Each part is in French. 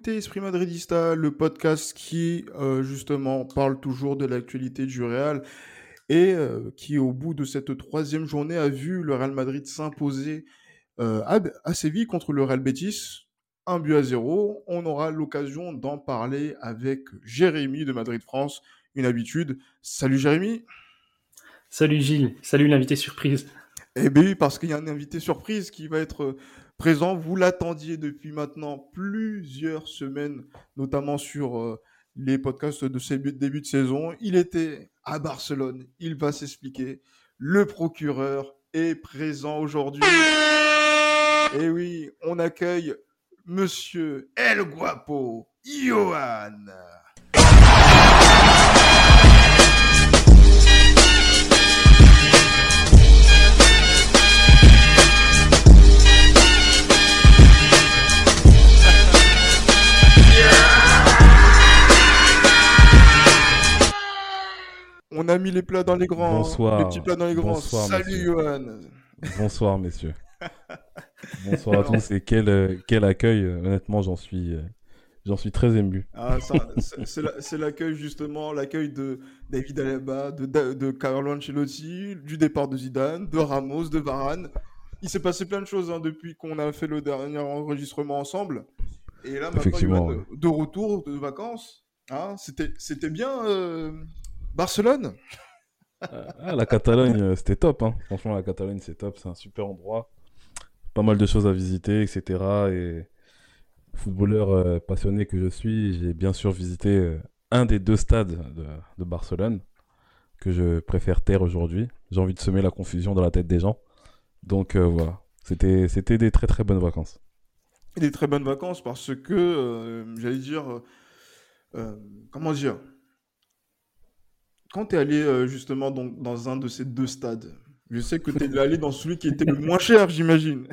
Écoutez Esprit Madridista, le podcast qui euh, justement parle toujours de l'actualité du Real et euh, qui au bout de cette troisième journée a vu le Real Madrid s'imposer euh, à, à Séville contre le Real Betis, un but à zéro. On aura l'occasion d'en parler avec Jérémy de Madrid France, une habitude. Salut Jérémy. Salut Gilles, salut l'invité surprise. Eh bien oui, parce qu'il y a un invité surprise qui va être présent. Vous l'attendiez depuis maintenant plusieurs semaines, notamment sur euh, les podcasts de ce début de saison. Il était à Barcelone, il va s'expliquer. Le procureur est présent aujourd'hui. Et oui, on accueille Monsieur El Guapo, Johan. On a mis les plats dans les grands. Bonsoir. Les petits plats dans les grands. Bonsoir, Salut monsieur. Johan. Bonsoir, messieurs. Bonsoir à tous et quel, euh, quel accueil. euh, Honnêtement, j'en suis, euh, j'en suis très ému. Ah, c'est- c'est la- c'est l'accueil justement, l'accueil de David Alaba, de, de Carlo Ancelotti, du départ de Zidane, de Ramos, de Varane. Il s'est passé plein de choses hein, depuis qu'on a fait le dernier enregistrement ensemble. Et là, maintenant, Effectivement, Johan, de retour de vacances. Hein, c'était, c'était bien euh, Barcelone. Ah, la Catalogne, euh, c'était top. Hein. Franchement, la Catalogne, c'est top. C'est un super endroit. Pas mal de choses à visiter, etc. Et footballeur euh, passionné que je suis, j'ai bien sûr visité euh, un des deux stades de, de Barcelone que je préfère taire aujourd'hui. J'ai envie de semer la confusion dans la tête des gens. Donc euh, voilà, c'était, c'était des très très bonnes vacances. Et des très bonnes vacances parce que, euh, j'allais dire, euh, euh, comment dire, quand tu es allé euh, justement dans un de ces deux stades, je sais que tu es allé dans celui qui était le moins cher, j'imagine.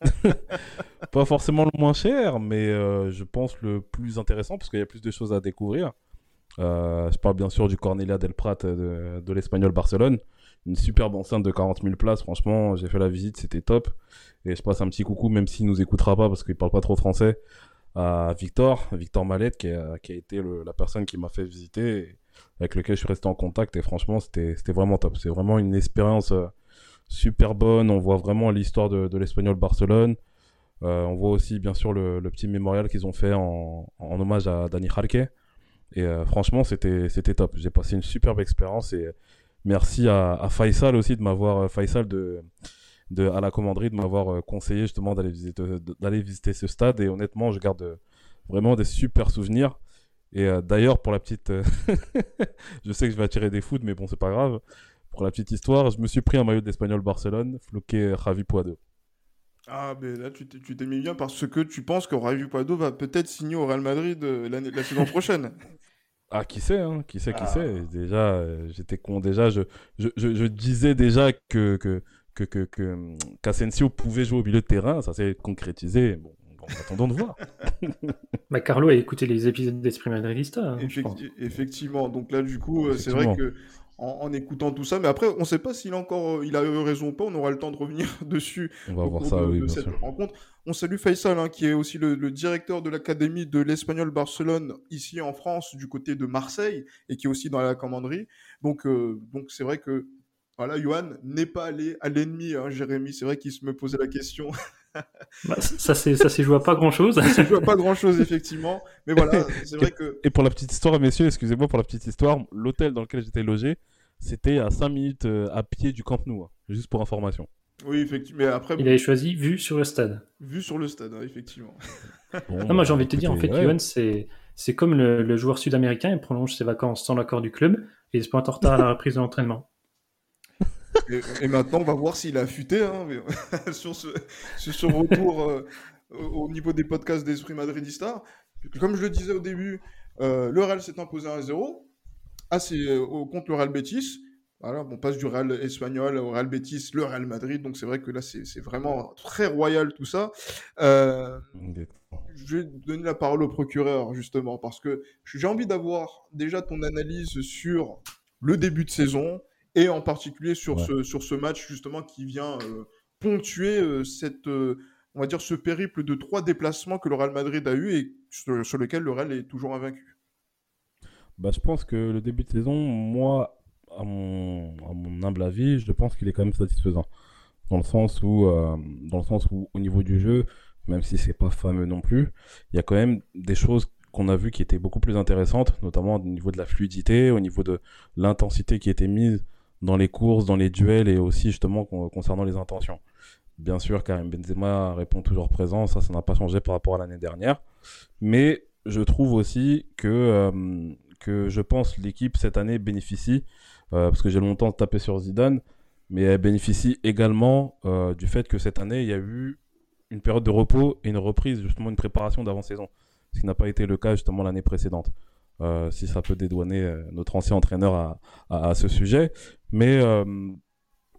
Pas forcément le moins cher, mais euh, je pense le plus intéressant parce qu'il y a plus de choses à découvrir. Euh, je parle bien sûr du Cornelia del Prat de, l'Espagnol Barcelone. Une superbe enceinte de 40 000 places. Franchement, j'ai fait la visite, c'était top. Et je passe un petit coucou, même s'il nous écoutera pas parce qu'il parle pas trop français, à Victor, Victor Mallette, qui a, été la personne qui m'a fait visiter, avec lequel je suis resté en contact. Et franchement, c'était vraiment top. C'est vraiment une expérience euh, super bonne. On voit vraiment l'histoire de, l'Espagnol Barcelone. Euh, on voit aussi, bien sûr, le, petit mémorial qu'ils ont fait en, hommage à Dani Jarque. Et euh, franchement, c'était top. J'ai passé une superbe expérience et merci à, à Faisal aussi de m'avoir, Faisal de, de, à la commanderie, de m'avoir conseillé justement d'aller visiter, d'aller visiter ce stade. Et honnêtement, je garde vraiment des super souvenirs. Et euh, d'ailleurs, pour la petite. euh, je sais que je vais attirer des foot, mais bon, c'est pas grave. Pour la petite histoire, je me suis pris un maillot d'Espagnol Barcelone, floqué Javi Puado. Ah, mais là, tu t'es mis bien parce que tu penses que Ravi Pado va peut-être signer au Real Madrid euh, la saison prochaine. Ah, qui sait, hein, qui sait, qui Ah. sait. Déjà, euh, j'étais con. Déjà, je, je, je, je disais déjà que, que, que, que, que hum, qu'Asensio pouvait jouer au milieu de terrain. Ça s'est concrétisé. Bon, bon, attendons de voir. Bah, Carlo a écouté les épisodes d'Esprit Madridista. hein. Effecti- effectivement. Donc là, du coup, euh, c'est vrai que en, en écoutant tout ça, mais après, on ne sait pas s'il a encore, euh, il a eu raison ou pas. On aura le temps de revenir dessus On va au voir ça, de, oui, de cette sûr. rencontre. On salue Faisal, hein, qui est aussi le, le directeur de l'académie de l'Espagnol Barcelone ici en France, du côté de Marseille, et qui est aussi dans la commanderie. Donc, euh, donc c'est vrai que voilà, Johan n'est pas allé à l'ennemi, hein, Jérémy. C'est vrai qu'il se me posait la question. Bah, ça s'est ça s'est joué à pas grand-chose. Ça ne joue à pas grand-chose, effectivement. Mais voilà, c'est vrai que Et pour la petite histoire, messieurs, excusez-moi pour la petite histoire, l'hôtel dans lequel j'étais logé, c'était à 5 minutes euh, à pied du Camp Nou, hein, juste pour information. oui, effectivement. Mais après, Il avait choisi vue sur le stade. vu sur le stade, hein, effectivement. Bon, Non, moi j'ai envie de te dire, en fait, ouais. Johan, c'est c'est comme le, le joueur sud-américain, il prolonge ses vacances sans l'accord du club et il se pointe en retard à la reprise de l'entraînement. Et, maintenant, on va voir s'il a affûté hein, sur, ce, sur retour euh, au niveau des podcasts d'Esprit Madridista. Comme je le disais au début, le Real s'est imposé 1-0. Ah, c'est contre le Real Betis. Voilà, on passe du Real espagnol au Real Betis, le Real Madrid. Donc c'est vrai que là, c'est vraiment très royal tout ça. Euh, je vais donner la parole au procureur justement parce que j'ai envie d'avoir déjà ton analyse sur le début de saison et en particulier sur, ce, sur ce match justement qui vient euh, ponctuer euh, cette, on va dire ce périple de trois déplacements que le Real Madrid a eu et sur, sur lequel le Real est toujours invaincu. Bah, je pense que le début de saison, moi, à mon, humble avis, je pense qu'il est quand même satisfaisant. Dans le sens où, euh, dans le sens où, au niveau du jeu, même si c'est pas fameux non plus, il y a quand même des choses qu'on a vues qui étaient beaucoup plus intéressantes, notamment au niveau de la fluidité, au niveau de l'intensité qui était mise dans les courses, dans les duels et aussi justement concernant les intentions. Bien sûr, Karim Benzema répond toujours présent, ça, ça n'a pas changé par rapport à l'année dernière. Mais je trouve aussi que, euh, que je pense l'équipe cette année bénéficie euh, parce que j'ai longtemps tapé sur Zidane, mais elle bénéficie également euh, du fait que cette année, il y a eu une période de repos et une reprise, justement une préparation d'avant-saison, ce qui n'a pas été le cas justement l'année précédente. Euh, si ça peut dédouaner notre ancien entraîneur à, à, ce sujet. Mais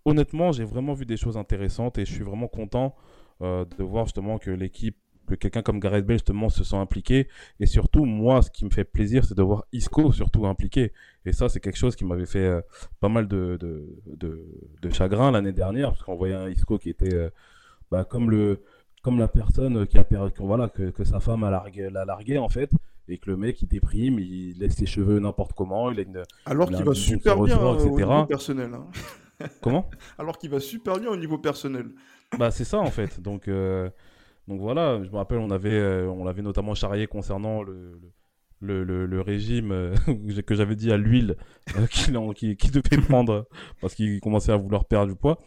honnêtement, j'ai vraiment vu des choses intéressantes et je suis vraiment content de voir justement que l'équipe que quelqu'un comme Gareth Bale justement se sent impliqué. Et surtout, moi, ce qui me fait plaisir, c'est de voir Isco surtout impliqué. Et ça, c'est quelque chose qui m'avait fait euh, pas mal de, de, de, chagrin l'année dernière, parce qu'on voyait un Isco qui était euh, bah, comme, le, comme la personne qui a perdu, voilà, que, que, sa femme a largué, l'a largué en fait. Et que le mec il déprime, il laisse ses cheveux n'importe comment, il a une, alors qu'il va super bien euh, au niveau personnel. Hein. Comment? Alors qu'il va super bien au niveau personnel. Bah c'est ça en fait. Donc donc voilà, je me rappelle, on avait, euh, on l'avait notamment charrié concernant le, le, le, régime euh, que j'avais dit à l'huile euh, qu'il qui, devait prendre parce qu'il commençait à vouloir perdre du poids.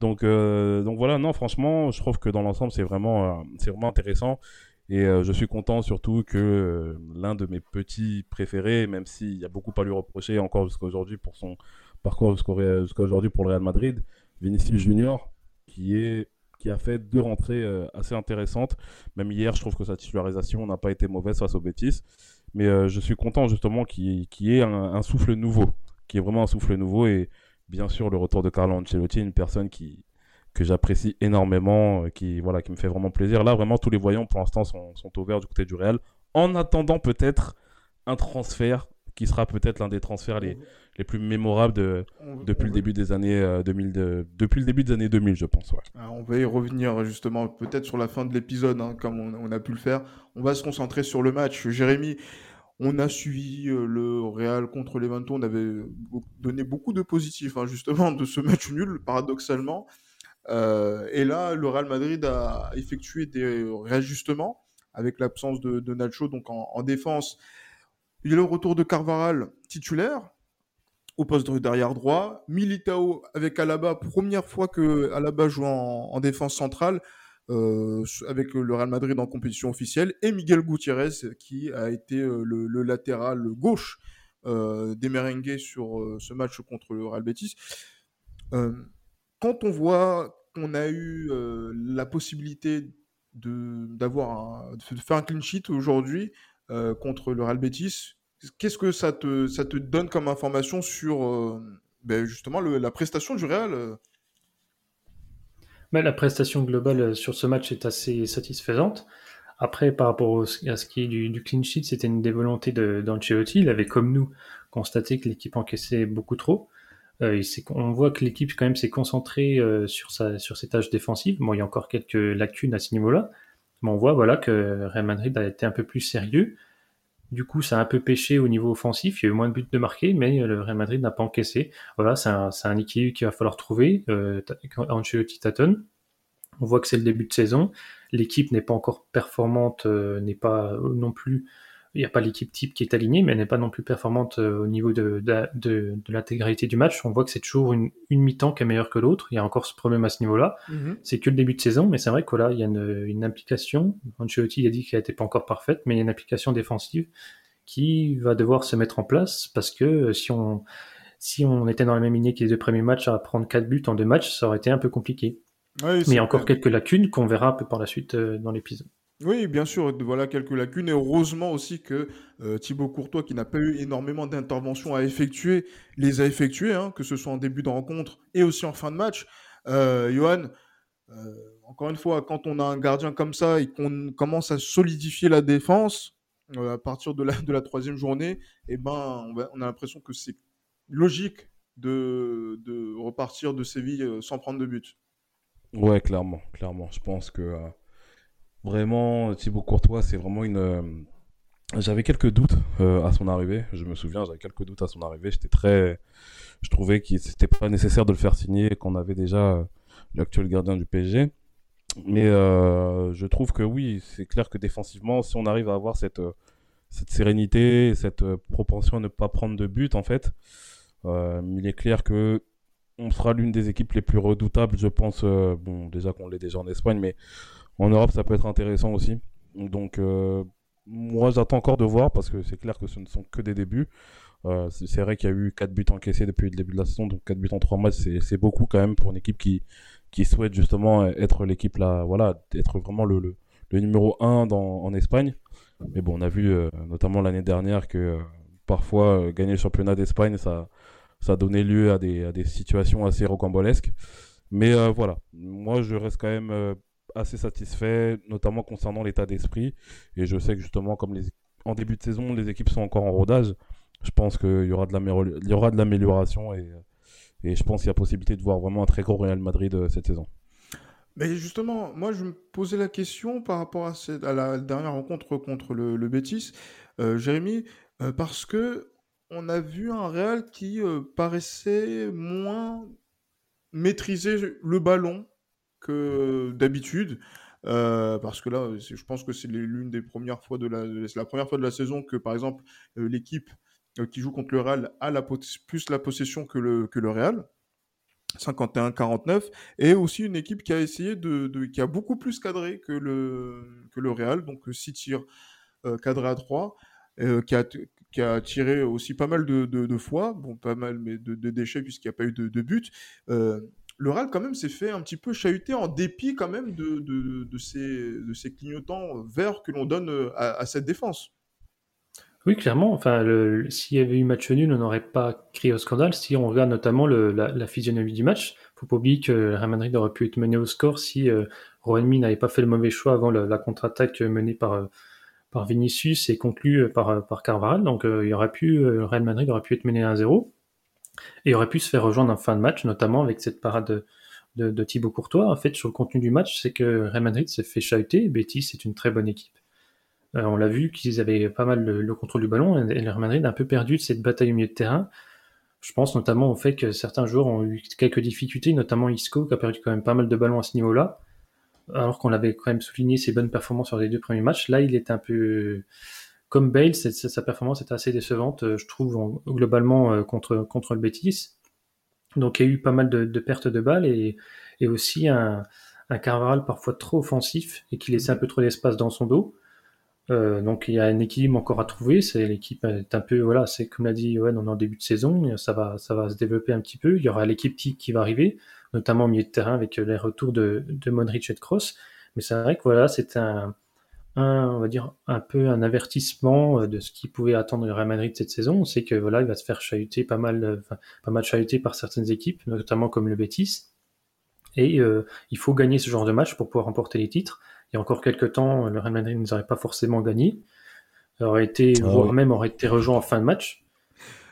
Donc, donc voilà, non, franchement, je trouve que dans l'ensemble, c'est vraiment, c'est vraiment intéressant. Et je suis content surtout que l'un de mes petits préférés, même s'il y a beaucoup à lui reprocher encore jusqu'à aujourd'hui pour son parcours jusqu'à aujourd'hui pour le Real Madrid, Vinicius Junior, qui est qui a fait deux rentrées euh, assez intéressantes. Même hier, je trouve que sa titularisation n'a pas été mauvaise face au Betis. Mais euh, je suis content justement qu'il y ait un, souffle nouveau, qui est vraiment un souffle nouveau. Et bien sûr, le retour de Carlo Ancelotti, une personne qui, que j'apprécie énormément, euh, qui, voilà, qui me fait vraiment plaisir. Là, vraiment, tous les voyants pour l'instant sont, sont ouverts du côté du Real. En attendant peut-être un transfert qui sera peut-être l'un des transferts les, les plus mémorables de, depuis le début des années 2000, euh, depuis le début des années 2000, je pense. Ah, on va y revenir justement peut-être sur la fin de l'épisode, hein, comme on, a pu le faire. On va se concentrer sur le match. Jérémy, on a suivi euh, le Real contre l'Eventon. On avait donné beaucoup de positifs hein, justement de ce match nul, paradoxalement. Euh, et là, le Real Madrid a effectué des réajustements avec l'absence de, Nacho, donc en, en défense. Il y a le retour de Carvaral titulaire, au poste de derrière droit. Militao avec Alaba, première fois que Alaba joue en, défense centrale euh, avec le Real Madrid en compétition officielle. Et Miguel Gutiérrez qui a été euh, le, latéral gauche euh, des merengues sur ce match contre le Real Betis. quand on voit qu'on a eu la possibilité de, d'avoir de faire un clean sheet aujourd'hui contre le Real Betis, Qu'est-ce que ça te, donne comme information sur euh, ben justement la prestation du Real euh? ben, La prestation globale euh, sur ce match est assez satisfaisante. Après, par rapport à ce qui est du, clean sheet, c'était une des volontés d'Ancelotti. Il avait, comme nous, constaté que l'équipe encaissait beaucoup trop. On voit que l'équipe quand même s'est concentrée sur, sa, sur ses tâches défensives. Bon, il y a encore quelques lacunes à ce niveau-là, mais on voit voilà que Real Madrid a été un peu plus sérieux. Du coup, ça a un peu pêché au niveau offensif. Il y a eu moins de buts de marquer, mais le Real Madrid n'a pas encaissé. Voilà, c'est un, un, équilibre qu'il va falloir trouver. Euh, Ancelotti. On voit que c'est le début de saison. L'équipe n'est pas encore performante, euh, n'est pas non plus il n'y a pas l'équipe type qui est alignée, mais elle n'est pas non plus performante euh, au niveau de, de, l'intégralité du match. On voit que c'est toujours une, mi-temps qui est meilleure que l'autre. Il y a encore ce problème à ce niveau-là. Mhm. C'est que le début de saison, mais c'est vrai que il y a une, une implication. Ancelotti a dit qu'elle n'était pas encore parfaite, mais il y a une application défensive qui va devoir se mettre en place parce que euh, si on, si on était dans la même lignée que les deux premiers matchs à prendre quatre buts en deux matchs, ça aurait été un peu compliqué. mais il y a encore quelques lacunes qu'on verra un peu par la suite dans l'épisode. Oui, bien sûr, voilà quelques lacunes. Et heureusement aussi que Thibaut Courtois, qui n'a pas eu énormément d'interventions à effectuer, les a effectuées, hein, que ce soit en début de rencontre et aussi en fin de match. Johan, encore une fois, quand on a un gardien comme ça et qu'on commence à solidifier la défense à partir de la, de la troisième journée, eh ben, on, a l'impression que c'est logique de, de, repartir de Séville sans prendre de but. Ouais, clairement, clairement. Je pense que Vraiment, Thibaut Courtois, c'est vraiment une. Euh, j'avais quelques doutes euh, à son arrivée. Je me souviens, j'avais quelques doutes à son arrivée. J'étais très. Je trouvais qu'il n'était pas nécessaire de le faire signer, qu'on avait déjà euh, l'actuel gardien du PSG. Mais je trouve que oui, c'est clair que défensivement, si on arrive à avoir cette, cette sérénité, cette propension à ne pas prendre de but, en fait, il est clair que on sera l'une des équipes les plus redoutables, je pense. bon, déjà qu'on l'est déjà en Espagne, mais en Europe, ça peut être intéressant aussi. Donc, euh, moi, j'attends encore de voir parce que c'est clair que ce ne sont que des débuts. Euh, c'est vrai qu'il y a eu 4 buts encaissés depuis le début de la saison, donc 4 buts en 3 matchs, c'est beaucoup quand même pour une équipe qui, qui souhaite justement être l'équipe là, voilà, être vraiment le, le, numéro 1 dans, en Espagne. Mais bon, on a vu euh, notamment l'année dernière que parfois gagner le championnat d'Espagne, ça, ça donnait lieu à des, à des situations assez rocambolesques. Mais voilà, moi je reste quand même assez satisfait, notamment concernant l'état d'esprit. Et je sais que justement, comme en début de saison, les équipes sont encore en rodage, je pense qu'il y aura de l'amélioration et, je pense qu'il y a possibilité de voir vraiment un très gros Real Madrid euh, cette saison. Mais justement, moi je me posais la question par rapport à, la dernière rencontre contre le, le Betis, euh, Jérémy, euh, parce que on a vu un Real qui paraissait moins maîtriser le ballon que d'habitude. Parce que là, je pense que c'est l'une des premières fois de la, la première fois de la saison que, par exemple, l'équipe qui joue contre le Real a plus la possession que le, que le Real. 51-49 et aussi une équipe qui a essayé de, de, qui a beaucoup plus cadré que le que le Real donc 6 tirs cadrés à 3 qui a qui a tiré aussi pas mal de, de, fois bon pas mal mais de, déchets puisqu'il n'y a pas eu de, but le Real quand même s'est fait un petit peu chahuter en dépit quand même de, ces, clignotants verts que l'on donne euh, à, cette défense. Oui, clairement. Enfin, s'il y avait eu match nul, on n'aurait pas crié au scandale. Si on regarde notamment la, physionomie du match, faut pas oublier que Real Madrid aurait pu être mené au score si euh, n'avait pas fait le mauvais choix avant la, contre-attaque menée par, euh, par Vinicius et conclue par, par Carvajal. Donc, euh, il aurait pu, Real Madrid aurait pu être mené à 1-0 et aurait pu se faire rejoindre en fin de match, notamment avec cette parade de, de, Thibaut Courtois. En fait, sur le contenu du match, c'est que Real Madrid s'est fait chahuter. Betis, c'est une très bonne équipe. Euh, on l'a vu qu'ils avaient pas mal le, contrôle du ballon et le Real Madrid a un peu perdu de cette bataille au milieu de terrain. Je pense notamment au fait que certains joueurs ont eu quelques difficultés, notamment Isco qui a perdu quand même pas mal de ballons à ce niveau-là, alors qu'on avait quand même souligné ses bonnes performances sur les deux premiers matchs. Là, il est un peu comme Bale, sa performance est assez décevante, euh, je trouve, globalement euh, contre, contre le Betis. Donc il y a eu pas mal de, pertes de balles et, aussi un, un, Carvaral parfois trop offensif et qui laissait un peu trop d'espace dans son dos. Euh, donc il y a un équilibre encore à trouver. C'est l'équipe est un peu voilà, c'est comme l'a dit Yoann, on est en début de saison, ça va ça va se développer un petit peu. Il y aura l'équipe type qui va arriver, notamment au milieu de terrain avec les retours de, de Modric et de Kroos. Mais c'est vrai que voilà, c'est un un, on va dire, un peu un avertissement euh, de ce qui pouvait attendre le Real Madrid cette saison. On sait que voilà, il va se faire chahuter pas mal, euh, pas mal chahuter par certaines équipes, notamment comme le Betis. Et euh, il faut gagner ce genre de match pour pouvoir remporter les titres. Il y a encore quelques temps, le Real Madrid ne aurait pas forcément gagné. Aurait été, ah voire même aurait été rejoint en fin de match.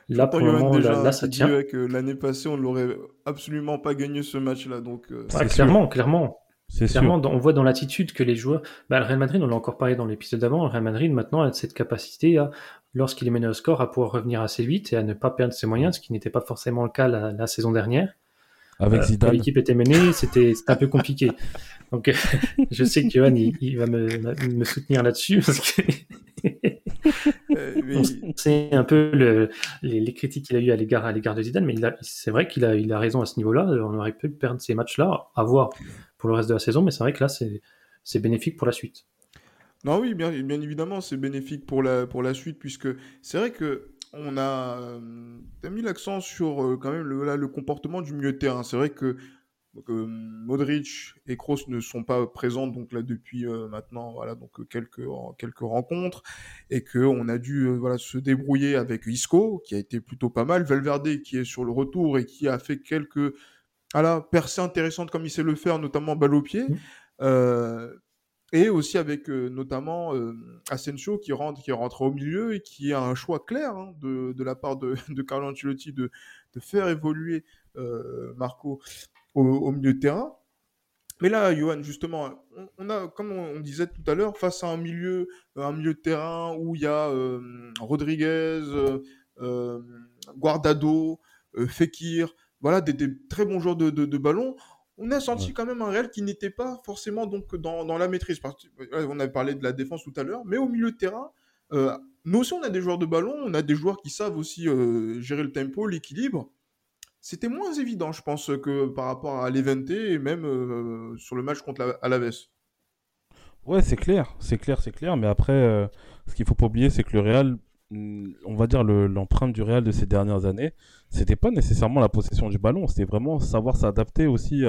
Là, pour le moment, là, ça tient. que l'année passée, on n'aurait absolument pas gagné ce match-là. Donc, clairement, clairement. Clairement, on voit dans l'attitude que les joueurs. Bah, le Real Madrid, on l'a encore parlé dans l'épisode d'avant, le Real Madrid maintenant a cette capacité à, lorsqu'il est mené au score, à pouvoir revenir assez vite et à ne pas perdre ses moyens, ce qui n'était pas forcément le cas la, saison dernière. Avec euh, Zidane. l'équipe était menée, c'était un peu compliqué. Donc, je sais que Johan, il, va me, me, soutenir là-dessus parce que. Euh, c'est un peu le, les, critiques qu'il a eu à l'égard à l'égard de Zidane, mais c'est vrai qu'il a, il a raison à ce niveau-là. On aurait pu perdre ces matchs-là, à voir pour le reste de la saison, mais c'est vrai que là, c'est bénéfique pour la suite. Non, oui, bien, évidemment, c'est bénéfique pour la, pour la suite, puisque c'est vrai que on a, euh, mis l'accent sur euh, quand même le, le comportement du milieu de terrain. C'est vrai que Donc, Modric et Kroos ne sont pas présents donc là depuis maintenant voilà donc quelques quelques rencontres et que on a dû voilà se débrouiller avec Isco qui a été plutôt pas mal, Valverde qui est sur le retour et qui a fait quelques voilà, percées intéressantes comme il sait le faire, notamment balle au pied. Mmh. Et aussi avec euh, notamment euh, Asensio qui rentre, qui rentre au milieu et qui a un choix clair hein, de, de, la part de, de Carlo Ancelotti de, de faire évoluer euh, Marco au, au, milieu de terrain. Mais là, Johan, justement, on, a, comme on disait tout à l'heure, face à un milieu, un milieu de terrain où il y a euh, Rodriguez, euh, Guardado, Fekir, voilà, des, des, très bons joueurs de, de, de ballon on a senti quand même un réel qui n'était pas forcément donc dans, dans, la maîtrise. On avait parlé de la défense tout à l'heure, mais au milieu de terrain, euh, nous aussi on a des joueurs de ballon, on a des joueurs qui savent aussi euh, gérer le tempo, l'équilibre. C'était moins évident, je pense, que par rapport à l'Evente et même euh, sur le match contre la, Alaves. Ouais, c'est clair, c'est clair, c'est clair. Mais après, ce qu'il faut pas oublier, c'est que le Real on va dire l'empreinte du Real de ces dernières années, c'était pas nécessairement la possession du ballon, c'était vraiment savoir s'adapter aussi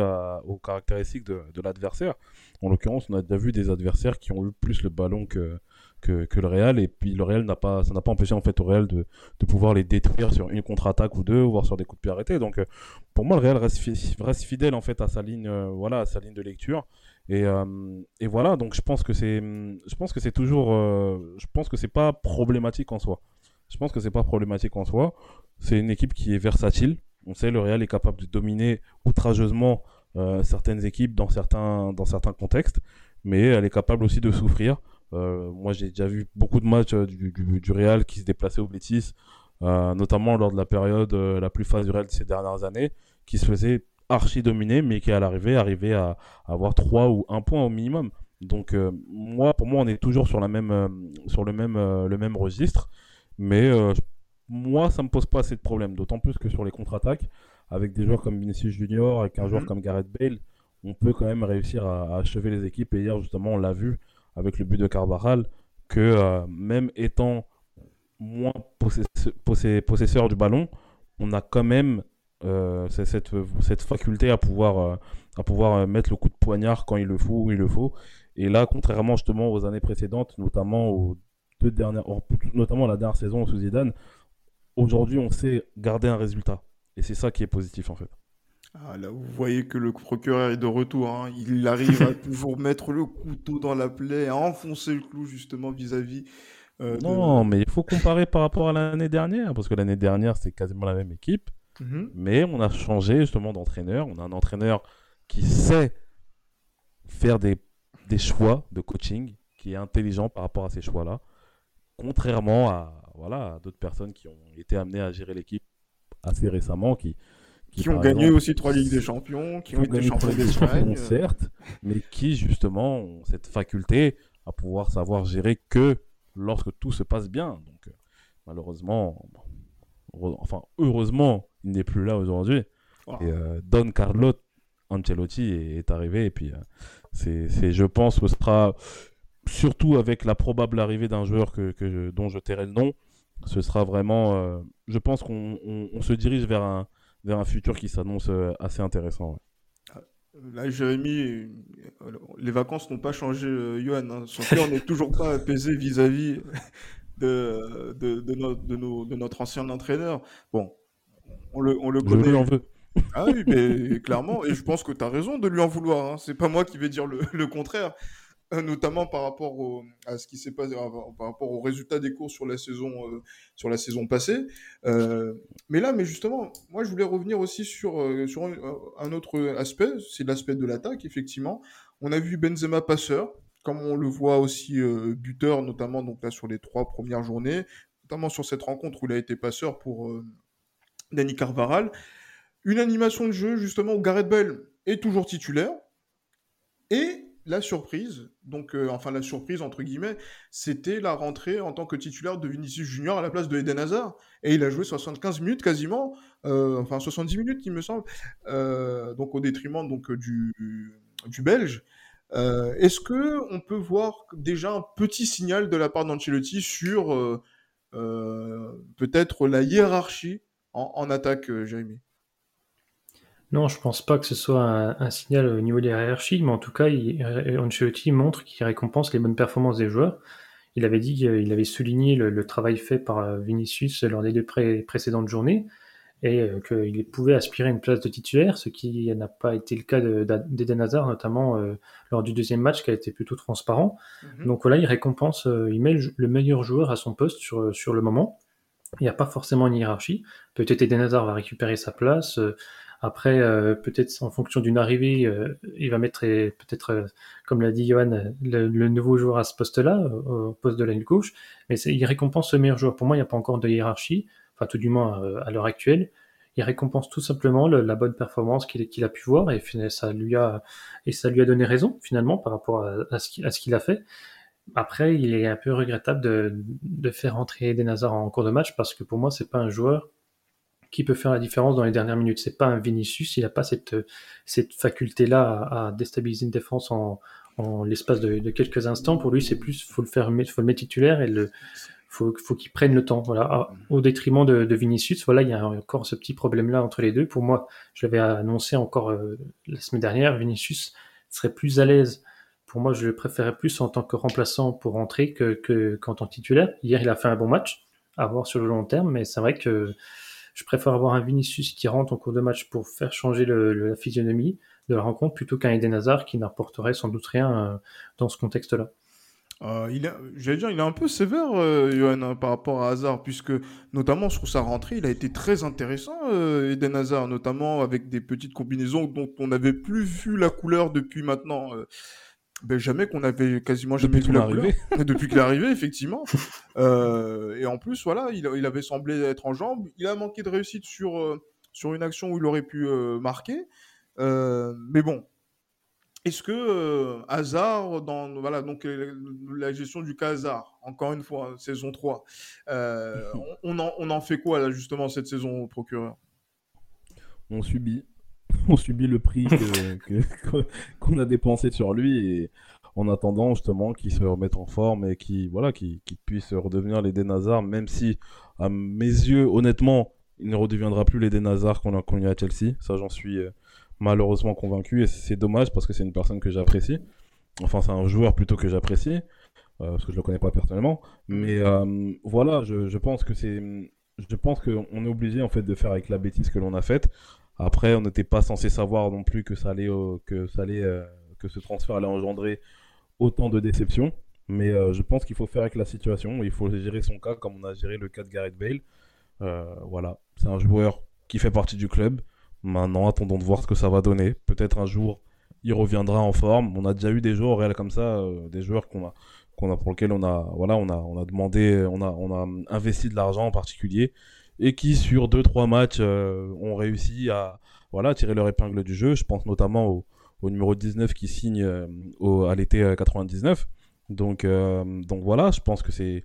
aux caractéristiques de, l'adversaire. En l'occurrence, on a déjà vu des adversaires qui ont eu plus le ballon que, que, le Real, et puis le Real n'a pas, ça n'a pas empêché en fait au Real de, pouvoir les détruire sur une contre-attaque ou deux, voire sur des coups de pied arrêtés. Donc, euh, pour moi, le Real reste, fidèle en fait à sa ligne, euh, voilà, à sa ligne de lecture. Et, euh, et, voilà, donc je pense que c'est, je pense que c'est toujours, euh, je pense que c'est pas problématique en soi. Je pense que c'est pas problématique en soi. C'est une équipe qui est versatile. On sait le Real est capable de dominer outrageusement euh, certaines équipes dans certains, dans certains contextes, mais elle est capable aussi de souffrir. moi, j'ai déjà vu beaucoup de matchs du, du, du, Real qui se déplaçaient au Betis, notamment lors de la période la plus phase du Real de ces dernières années, qui se faisait archi dominé, mais qui à l'arrivée arrivait à, avoir 3 ou 1 point au minimum. Donc euh, moi, pour moi, on est toujours sur la même, euh, sur le même, euh, le même registre, mais moi, ça me pose pas assez de problèmes. D'autant plus que sur les contre-attaques, avec des joueurs comme Vinicius Junior, avec un joueur mhm. comme Gareth Bale, on peut quand même réussir à, achever les équipes. Et hier, justement, on l'a vu avec le but de Carvajal, que même étant moins possesseur du ballon, on a quand même euh, cette, cette, faculté à pouvoir, euh, à pouvoir euh, mettre le coup de poignard quand il le faut, où il le faut. Et là, contrairement justement aux années précédentes, notamment aux deux dernières, notamment la dernière saison sous Zidane, aujourd'hui on sait garder un résultat. Et c'est ça qui est positif en fait. Ah, là, vous voyez que le procureur est de retour. Hein. Il arrive à toujours mettre le couteau dans la plaie, à enfoncer le clou justement vis-à-vis. non, mais il faut comparer par rapport à l'année dernière, parce que l'année dernière, c'est quasiment la même équipe. Mhm. Mais on a changé justement d'entraîneur. On a un entraîneur qui sait faire des, des choix de coaching, qui est intelligent par rapport à ces choix-là, contrairement à voilà d'autres personnes qui ont été amenées à gérer l'équipe assez récemment, qui qui, ont gagné aussi trois ligues des champions, qui, ont été champions d'Espagne, certes, mais qui justement ont cette faculté à pouvoir savoir gérer que lorsque tout se passe bien. Donc euh, malheureusement, enfin heureusement, il n'est plus là aujourd'hui. Et euh, Don Carlo Ancelotti est, arrivé et puis euh, c'est, je pense que ce sera surtout avec la probable arrivée d'un joueur que, dont je tairai le nom, ce sera vraiment, euh, je pense qu'on se dirige vers un, vers un futur qui s'annonce assez intéressant. Là, Jérémy, les vacances n'ont pas changé Johan. Hein. Son cœur n'est toujours pas apaisé vis-à-vis de, de, de, notre ancien entraîneur. Bon, on le, on le connaît. en veut. Ah oui, mais clairement, et je pense que tu as raison de lui en vouloir. Hein. C'est pas moi qui vais dire le, le contraire, euh, notamment par rapport au, à ce qui s'est passé, par rapport aux résultats des courses sur la saison, euh, sur la saison passée. Euh, mais là, mais justement, moi, je voulais revenir aussi sur, sur un, autre aspect, c'est l'aspect de l'attaque, effectivement. On a vu Benzema passeur, comme on le voit aussi buteur, notamment donc là sur les trois premières journées, notamment sur cette rencontre où il a été passeur pour Danny Carvaral. Une animation de jeu, justement, où Gareth Bell est toujours titulaire. Et la surprise, donc, euh, enfin, la surprise, entre guillemets, c'était la rentrée en tant que titulaire de Vinicius Junior à la place de Eden Hazard. Et il a joué 75 minutes quasiment, euh, enfin, 70 minutes, il me semble, euh, donc au détriment donc, du, Belge. Est-ce que on peut voir déjà un petit signal de la part d'Ancelotti sur peut-être la hiérarchie en, attaque, Jérémy? Non, je pense pas que ce soit un, signal au niveau des hiérarchies, mais en tout cas, il, Ancelotti montre qu'il récompense les bonnes performances des joueurs. Il avait dit qu'il avait souligné le, travail fait par Vinicius lors des deux précédentes journées et euh, qu'il pouvait aspirer à une place de titulaire, ce qui n'a pas été le cas d'Eden Hazard, notamment euh, lors du deuxième match qui a été plutôt transparent. Mhm. Donc voilà, il récompense, euh, il met le, meilleur joueur à son poste sur, sur le moment. Il n'y a pas forcément une hiérarchie. Peut-être Eden Hazard va récupérer sa place. Après, peut-être en fonction d'une arrivée, il va mettre peut-être, comme l'a dit Johan, le, nouveau joueur à ce poste-là, au poste de la gauche. Mais il récompense le meilleur joueur. Pour moi, il n'y a pas encore de hiérarchie enfin tout du moins euh, à l'heure actuelle. Il récompense tout simplement la bonne performance qu'il a pu voir et ça lui a et ça lui a donné raison finalement par rapport à, ce qu'il a fait. Après, il est un peu regrettable de, faire entrer Eden Hazard en cours de match parce que pour moi, c'est pas un joueur qui peut faire la différence dans les dernières minutes. C'est pas un Vinicius, il n'a pas cette, cette faculté-là à, déstabiliser une défense en, l'espace de, de, quelques instants. Pour lui, c'est plus, faut le faire, faut le mettre titulaire et le, faut, faut qu'ils prennent le temps, voilà, ah, au détriment de, de, Vinicius. Voilà, il y a encore ce petit problème-là entre les deux. Pour moi, je l'avais annoncé encore euh, la semaine dernière, Vinicius serait plus à l'aise. Pour moi, je le préférais plus en tant que remplaçant pour rentrer que, que qu'en tant titulaire. Hier, il a fait un bon match, à voir sur le long terme, mais c'est vrai que je préfère avoir un Vinicius qui rentre en cours de match pour faire changer la physionomie de la rencontre plutôt qu'un Eden Hazard qui n'apporterait sans doute rien euh, dans ce contexte-là. Euh, il j'allais dire, il est un peu sévère, euh, Johan, hein, par rapport à Hazard, puisque notamment sur sa rentrée, il a été très intéressant, euh, Eden Hazard, notamment avec des petites combinaisons dont on n'avait plus vu la couleur depuis maintenant. Euh, ben, jamais qu'on avait quasiment jamais vu la couleur. depuis qu'il est arrivé, effectivement. et en plus, voilà, il, il, avait semblé être en jambes. Il a manqué de réussite sur, sur une action où il aurait pu marquer. mais bon, est-ce que euh, hasard dans voilà donc euh, la gestion du cas hasard encore une fois saison 3 euh, on, en, on, en, fait quoi là justement cette saison procureur? On subit on subit le prix qu'on a dépensé sur lui et en attendant justement qu'il se remette en forme et qu'il voilà qui puisse redevenir les Hazard même si à mes yeux honnêtement il ne redeviendra plus les Hazard qu'on a connu à Chelsea ça j'en suis malheureusement convaincu et c'est dommage parce que c'est une personne que j'apprécie. Enfin, c'est un joueur plutôt que j'apprécie euh, parce que je le connais pas personnellement. Mais euh, voilà, je, je, pense que c'est, je pense qu'on est obligé en fait de faire avec la bêtise que l'on a faite. Après, on n'était pas censé savoir non plus que ça allait, euh, que ça allait, que ce transfert allait engendrer autant de déceptions. Mais je pense qu'il faut faire avec la situation. Il faut gérer son cas comme on a géré le cas de Gareth Bale. voilà, c'est un joueur qui fait partie du club. Maintenant, attendons de voir ce que ça va donner. Peut-être un jour, il reviendra en forme. On a déjà eu des joueurs réels comme ça, euh, des joueurs qu'on a, qu'on a pour lesquels on a, voilà, on a, on a demandé, on a, on a investi de l'argent en particulier et qui sur deux trois matchs euh, ont réussi à, voilà, tirer leur épingle du jeu. Je pense notamment au, numéro 19 qui signe euh, à l'été 99. Donc, donc voilà, je pense que c'est.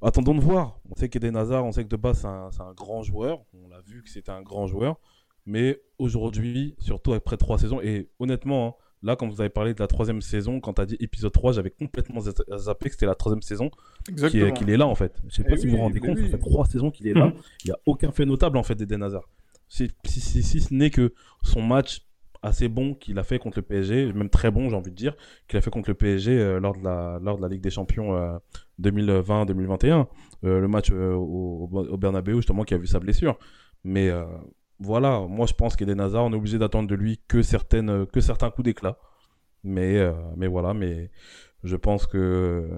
Attendons de voir. On sait qu'Eden Hazard, on sait que de base, c'est un, un, grand joueur. On l'a vu que c'était un grand joueur. Mais aujourd'hui, surtout après trois saisons, et honnêtement, hein, là, quand vous avez parlé de la troisième saison, quand tu as dit épisode 3, j'avais complètement zappé que c'était la troisième saison qu'il est, là, en fait. Je sais pas eh si vous vous rendez compte, ça fait trois saisons qu'il est là. Il n'y a aucun fait notable, en fait, d'Eden Hazard. Si, si, si, ce n'est que son match assez bon qu'il a fait contre le PSG, même très bon, j'ai envie de dire, qu'il a fait contre le PSG euh, lors, de la, lors de la Ligue des Champions 2020-2021, euh, euh, le match au, au, Bernabeu, justement, qui a vu sa blessure. Mais voilà, moi je pense qu'Eden Hazard, on est obligé d'attendre de lui que, certaines, que certains coups d'éclat. Mais, euh, mais voilà, mais je pense que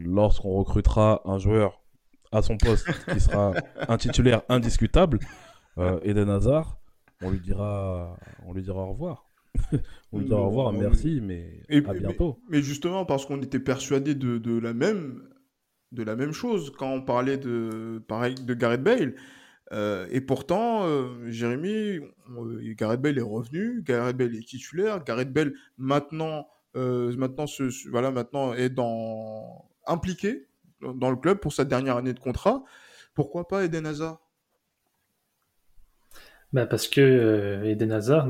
lorsqu'on recrutera un joueur à son poste qui sera un titulaire indiscutable, euh, Eden Hazard, on lui dira, on lui dira au revoir. on lui dira au revoir, merci, mais à bientôt. Mais, justement, parce qu'on était persuadé de, de, la même, de la même chose quand on parlait de, pareil, de Gareth Bale. Euh, et pourtant, euh, Jérémy, Gareth Bale est revenu, Gareth Bale est titulaire, Gareth Bale maintenant, euh, maintenant, voilà, maintenant est impliqué dans le club pour sa dernière année de contrat. Pourquoi pas Eden Hazard? Bah Parce que Eden Hazard